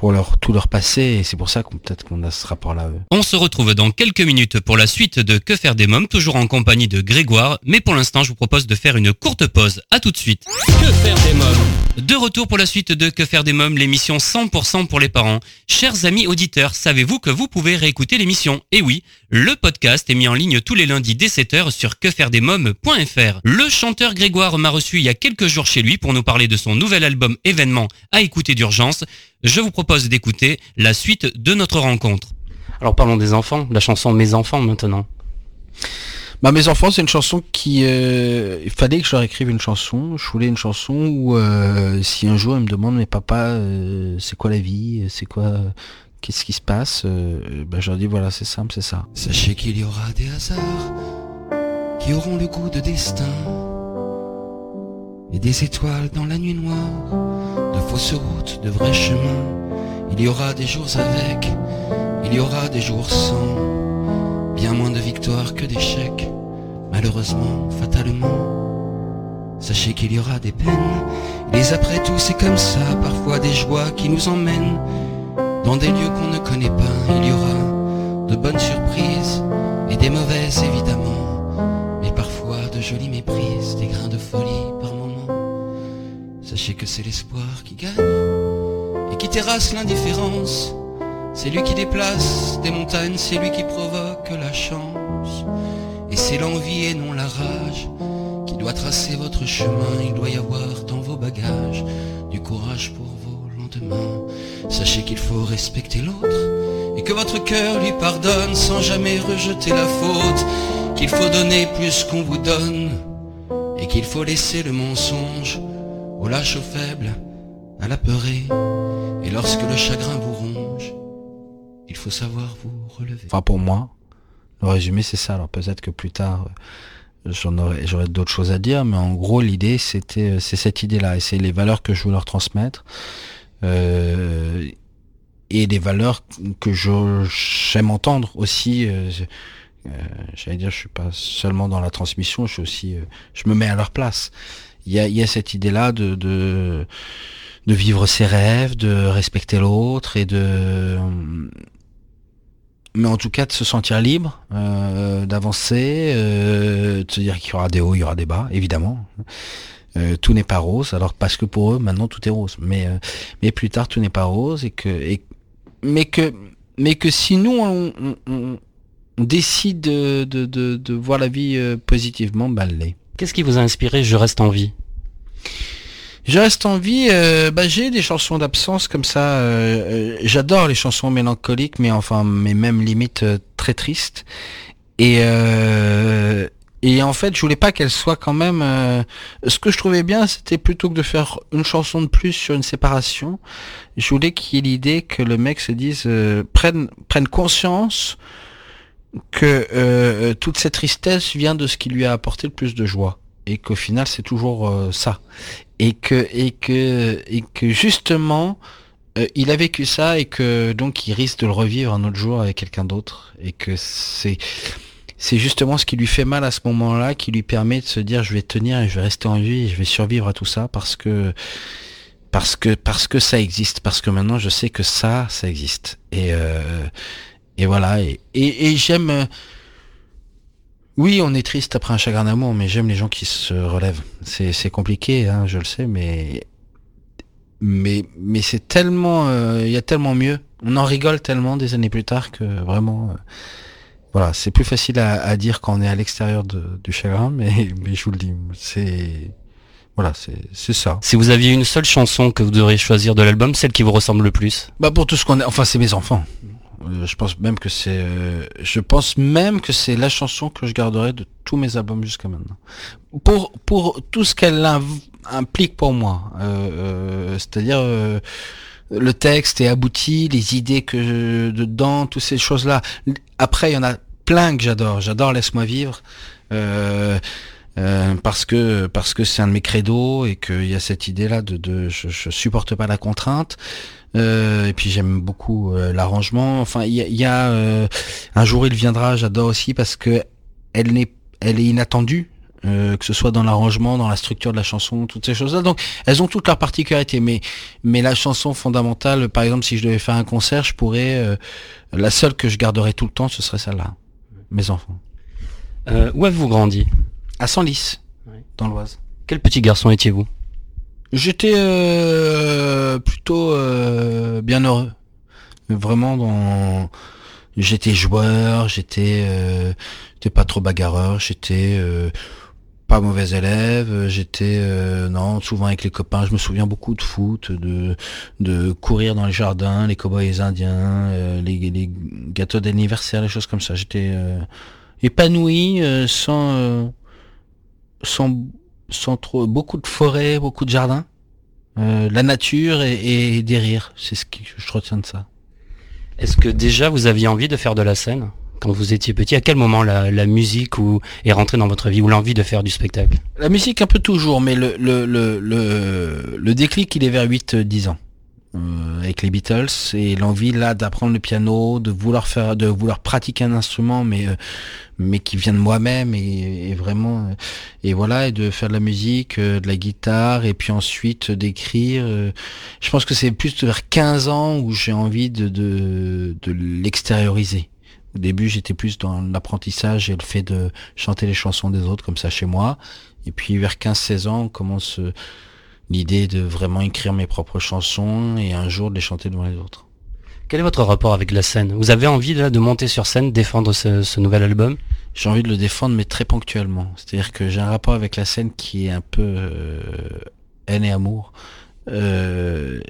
pour leur tout leur passé. Et c'est pour ça qu'on peut-être qu'on a ce rapport-là. On se retrouve dans quelques minutes pour la suite de Que faire des mômes, toujours en compagnie de Grégoire, mais pour l'instant je vous propose de faire une courte pause. À tout de suite. Que faire des mômes? De retour pour la suite de Que faire des mômes, l'émission 100% pour les parents. Chers amis auditeurs, savez-vous que vous pouvez réécouter l'émission? Et oui, le podcast est mis en ligne tous les lundis dès 7h sur quefairedesmômes.fr. Le chanteur Grégoire m'a reçu il y a quelques jours chez lui pour nous parler de son nouvel album événement à écouter d'urgence. Je vous propose d'écouter la suite de notre rencontre. Alors parlons des enfants, la chanson Mes enfants maintenant. Bah, mes enfants, c'est une chanson qui, euh, il fallait que je leur écrive une chanson. Je voulais une chanson où, euh, si un jour ils me demandent, mais papa, euh, c'est quoi la vie, c'est quoi, qu'est-ce qui se passe, euh, bah, je leur dis voilà, c'est simple, c'est ça. Sachez qu'il y aura des hasards qui auront le goût de destin et des étoiles dans la nuit noire, de fausses routes, de vrais chemins. Il y aura des jours avec, il y aura des jours sans, bien moins de victoires que d'échecs, malheureusement, fatalement. Sachez qu'il y aura des peines, les après tout c'est comme ça, parfois des joies qui nous emmènent dans des lieux qu'on ne connaît pas. Il y aura de bonnes surprises et des mauvaises évidemment, mais parfois de jolies méprises, des grains de folie par moment. Sachez que c'est l'espoir qui gagne et qui terrasse l'indifférence. C'est lui qui déplace des montagnes, c'est lui qui provoque la chance. Et c'est l'envie et non la rage qui doit tracer votre chemin. Il doit y avoir dans vos bagages du courage pour vos Sachez qu'il faut respecter l'autre et que votre cœur lui pardonne sans jamais rejeter la faute. Qu'il faut donner plus qu'on vous donne et qu'il faut laisser le mensonge au lâche, au faible, à l'apeuré. Et lorsque le chagrin vous ronge, il faut savoir vous relever. Enfin, pour moi, le résumé, c'est ça. Alors peut-être que plus tard, euh, j'en aurais, j'aurais d'autres choses à dire, mais en gros, l'idée, c'était, c'est cette idée-là, et c'est les valeurs que je veux leur transmettre, euh, et les valeurs que j'aime entendre aussi. euh, euh, j'allais dire, je suis pas seulement dans la transmission, je suis aussi, je me mets à leur place. Il y a, cette idée-là de, de, vivre ses rêves, de respecter l'autre et de, mais en tout cas de se sentir libre, d'avancer, de se dire qu'il y aura des hauts, il y aura des bas, évidemment. Euh, tout n'est pas rose. Alors parce que pour eux maintenant tout est rose, mais euh, mais plus tard tout n'est pas rose et que et mais que mais que si nous on, on- on- décide de, de, de, de voir la vie euh, positivement, ben l'est. Qu'est-ce qui vous a inspiré Je reste en vie? Je reste en vie, euh, bah, j'ai des chansons d'absence comme ça. euh, euh, J'adore les chansons mélancoliques, mais enfin, mais même limite euh, très tristes. Et euh, et en fait, je voulais pas qu'elle soit quand même. euh, ce que je trouvais bien, c'était plutôt que de faire une chanson de plus sur une séparation. Je voulais qu'il y ait l'idée que le mec se dise euh, prenne prenne conscience que euh, toute cette tristesse vient de ce qui lui a apporté le plus de joie et qu'au final c'est toujours euh, ça et que et que et que justement euh, il a vécu ça et que donc il risque de le revivre un autre jour avec quelqu'un d'autre et que c'est c'est justement ce qui lui fait mal à ce moment-là qui lui permet de se dire je vais tenir et je vais rester en vie et je vais survivre à tout ça parce que parce que parce que ça existe parce que maintenant je sais que ça ça existe et euh, et voilà et et, j'aime euh, oui, on est triste après un chagrin d'amour, mais j'aime les gens qui se relèvent. C'est compliqué, hein, je le sais, mais mais mais c'est tellement, euh, il y a tellement mieux. On en rigole tellement des années plus tard que vraiment, voilà, c'est plus facile à, à dire quand on est à l'extérieur de- du chagrin, mais mais je vous le dis, c'est voilà, c'est ça. Si vous aviez une seule chanson que vous devriez choisir de l'album, celle qui vous ressemble le plus? Bah pour tout ce qu'on a, enfin c'est mes enfants. Euh, je pense même que c'est, euh, je pense même que c'est la chanson que je garderai de tous mes albums jusqu'à maintenant. Pour pour tout ce qu'elle implique pour moi, euh, c'est-à-dire euh, le texte est abouti, les idées que je- dedans, toutes ces choses-là. Après il y en a plein que j'adore. J'adore Laisse-moi vivre. Euh, euh, parce que parce que c'est un de mes credos et qu'il y a cette idée là de, je, supporte pas la contrainte euh, et puis j'aime beaucoup l'arrangement. Enfin, il y a, y a, un jour il viendra. J'adore aussi parce que elle n'est, elle est inattendue. Euh, que ce soit dans l'arrangement, dans la structure de la chanson, toutes ces choses-là. Donc, elles ont toutes leurs particularités. Mais, mais la chanson fondamentale, par exemple, si je devais faire un concert, je pourrais, euh, la seule que je garderais tout le temps, ce serait celle-là. Mes enfants. Euh, Où avez-vous grandi? À Senlis, dans l'Oise. Quel petit garçon étiez-vous? J'étais euh, plutôt euh, bien heureux. Vraiment dans j'étais joueur, j'étais euh, j'étais pas trop bagarreur, j'étais euh, pas mauvais élève, euh, j'étais euh, non, souvent avec les copains, je me souviens beaucoup de foot, de de courir dans les jardins, les cowboys indiens, euh, les, les gâteaux d'anniversaire, les choses comme ça. J'étais euh, épanoui euh, sans euh, sans sans trop beaucoup de forêts, beaucoup de jardins, la nature et, et des rires. C'est ce que je retiens de ça. Est-ce que déjà vous aviez envie de faire de la scène? Quand vous étiez petit À quel moment la, musique ou, est rentrée dans votre vie ou l'envie de faire du spectacle? La musique un peu toujours, mais le, le, le, le, déclic il est vers 8-10 ans. Euh, avec les Beatles et l'envie là d'apprendre le piano, de vouloir faire, de vouloir pratiquer un instrument, mais euh, mais qui vient de moi-même et, vraiment euh, et voilà et de faire de la musique, euh, de la guitare et puis ensuite euh, d'écrire. euh, je pense que c'est plus vers 15 ans où j'ai envie de, de l'extérioriser. Au début, j'étais plus dans l'apprentissage et le fait de chanter les chansons des autres comme ça chez moi. Et puis vers 15-16 ans, on commence euh, l'idée de vraiment écrire mes propres chansons et un jour de les chanter devant les autres. Quel est votre rapport avec la scène? Vous avez envie là, de monter sur scène, défendre ce, ce nouvel album? J'ai envie de le défendre, mais très ponctuellement. C'est-à-dire que j'ai un rapport avec la scène qui est un peu euh, haine et amour. Euh,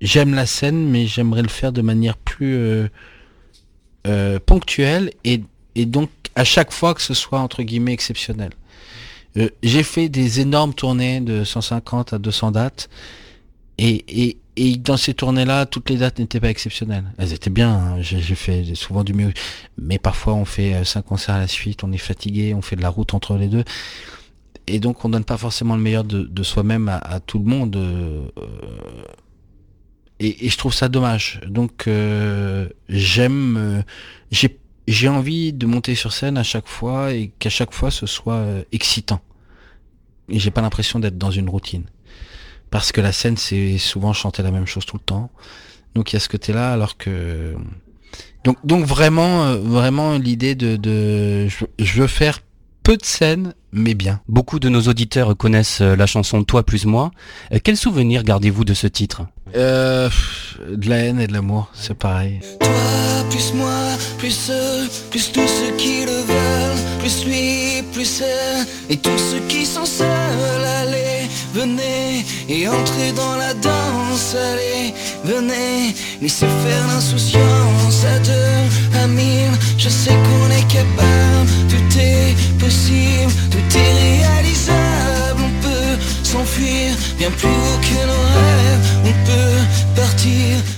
J'aime la scène, mais j'aimerais le faire de manière plus euh, euh, et, donc à chaque fois que ce soit entre guillemets exceptionnel. Euh, j'ai fait des énormes tournées de 150 à 200 dates et, et, et dans ces tournées-là, toutes les dates n'étaient pas exceptionnelles. Elles étaient bien, hein, j'ai fait souvent du mieux, mais parfois on fait euh, cinq concerts à la suite, on est fatigué, on fait de la route entre les deux, et donc on donne pas forcément le meilleur de, soi-même à, à tout le monde. euh, et, je trouve ça dommage. Donc euh, j'aime, euh, j'ai j'ai envie de monter sur scène à chaque fois et qu'à chaque fois ce soit euh, excitant. Et j'ai pas l'impression d'être dans une routine. Parce que la scène c'est souvent chanter la même chose tout le temps. Donc il y a ce côté-là alors que donc donc vraiment vraiment l'idée de, de je veux faire peu de scènes, mais bien. Beaucoup de nos auditeurs connaissent euh, la chanson Toi plus moi. Euh, Quel souvenir gardez-vous de ce titre? Euh, de la haine et de l'amour, c'est pareil. Toi, plus moi, plus eux, plus tous ceux qui le veulent, plus lui, plus elle, et tous ceux qui sont seuls, allez, venez, et entrez dans la danse, allez, venez, laissez faire l'insouciance à deux,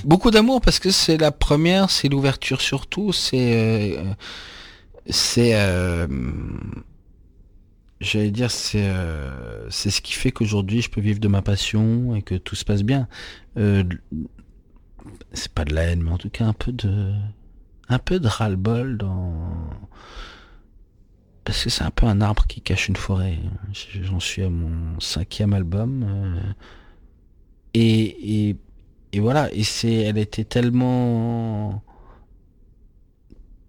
Beaucoup d'amour parce que c'est la première, c'est l'ouverture surtout, c'est euh, c'est euh, j'allais dire c'est euh, c'est ce qui fait qu'aujourd'hui je peux vivre de ma passion et que tout se passe bien. C'est pas de la haine mais en tout cas un peu de un peu de ras-le-bol dans parce que c'est un peu un arbre qui cache une forêt. J'en suis à mon cinquième album euh, et, voilà, et c'est, elle était tellement,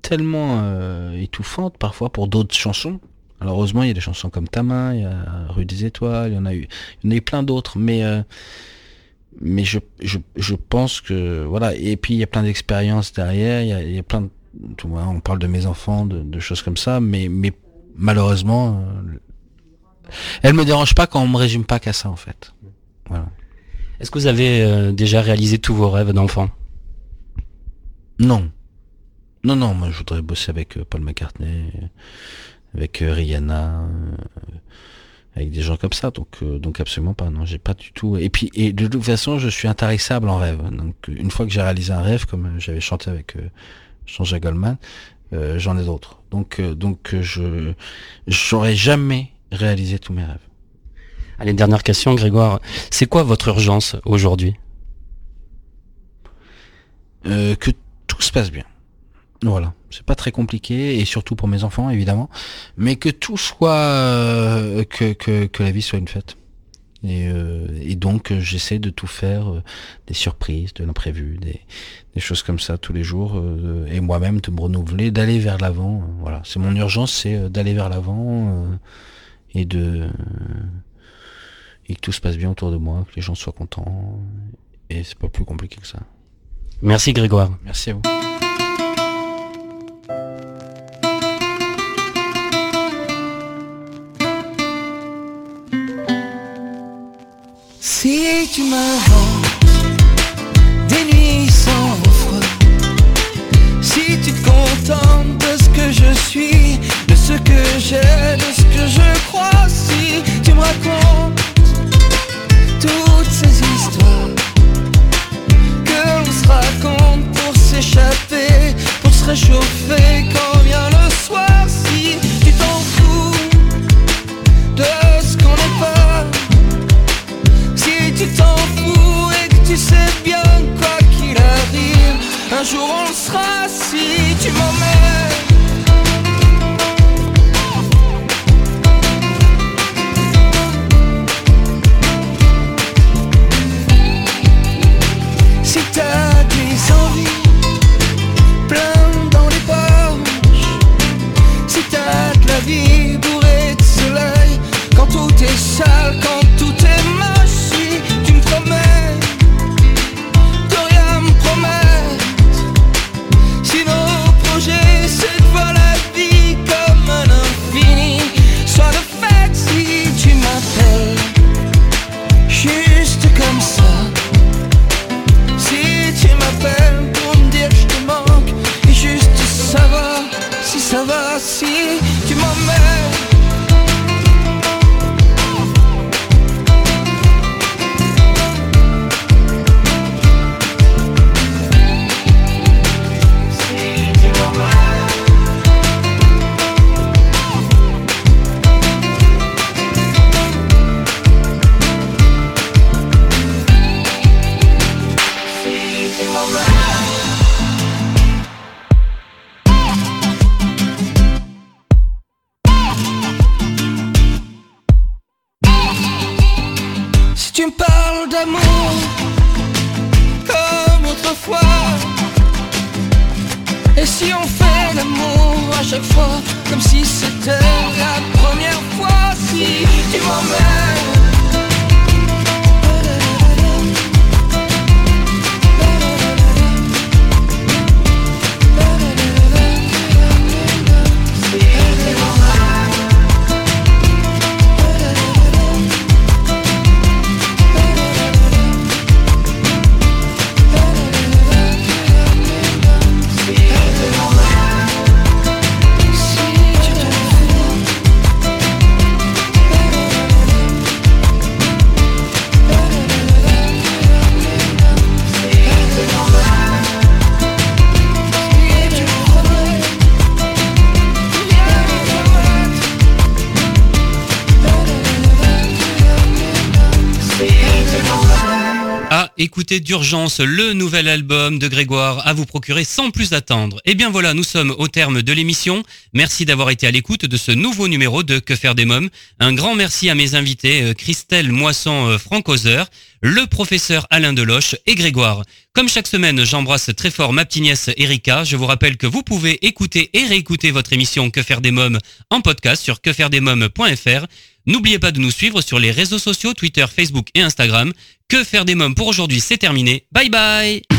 tellement euh, étouffante parfois pour d'autres chansons. Alors heureusement, il y a des chansons comme Ta main, il y a Rue des Étoiles, il y en a eu, il plein d'autres, mais euh, mais je, je, je pense que voilà, et puis il y a plein d'expériences derrière, il y a, y a plein de, on parle de mes enfants, de, de choses comme ça, mais mais malheureusement, euh, elle me dérange pas quand on me résume pas qu'à ça en fait. Voilà. Est-ce que vous avez euh, déjà réalisé tous vos rêves d'enfant? Non. Non, non, moi je voudrais bosser avec euh, Paul McCartney, avec Rihanna, avec des gens comme ça, donc euh, donc absolument pas, non, j'ai pas du tout. Et puis et de toute façon, je suis intarissable en rêve. Donc une fois que j'ai réalisé un rêve, comme j'avais chanté avec euh, Jean-Jacques Goldman, euh, j'en ai d'autres. Donc donc je j'aurais jamais réalisé tous mes rêves. Allez, dernière question, Grégoire. C'est quoi votre urgence aujourd'hui? Que tout se passe bien. Voilà, c'est pas très compliqué et surtout pour mes enfants évidemment, mais que tout soit euh, que, que que la vie soit une fête. Et, euh, et donc euh, j'essaie de tout faire, euh, des surprises, de l'imprévu, des, des choses comme ça tous les jours, euh, et moi-même de me renouveler, d'aller vers l'avant. voilà, c'est mon urgence, c'est euh, d'aller vers l'avant euh, et de et que tout se passe bien autour de moi, que les gens soient contents. Et c'est pas plus compliqué que ça. Merci Grégoire. Merci à vous. Si tu m'inventes des nuits sans froid, si tu te contentes de ce que je suis, de ce que j'ai, de ce que je crois, si tu me racontes Parles d'amour comme autrefois. Et si on fait l'amour à chaque fois Comme si c'était la première fois Si tu m'emmènes À écouter d'urgence le nouvel album de Grégoire à vous procurer sans plus attendre. Et bien voilà, nous sommes au terme de l'émission. Merci d'avoir été à l'écoute de ce nouveau numéro de Que faire des mômes. Un grand merci à mes invités euh, Christelle Moisson euh, le professeur Alain Deloche et Grégoire. Comme chaque semaine, j'embrasse très fort ma petite nièce Erika. Je vous rappelle que vous pouvez écouter et réécouter votre émission Que faire des mômes en podcast sur quefairedesmômes.fr. N'oubliez pas de nous suivre sur les réseaux sociaux Twitter, Facebook et Instagram. Que faire des mômes pour aujourd'hui, c'est terminé. Bye bye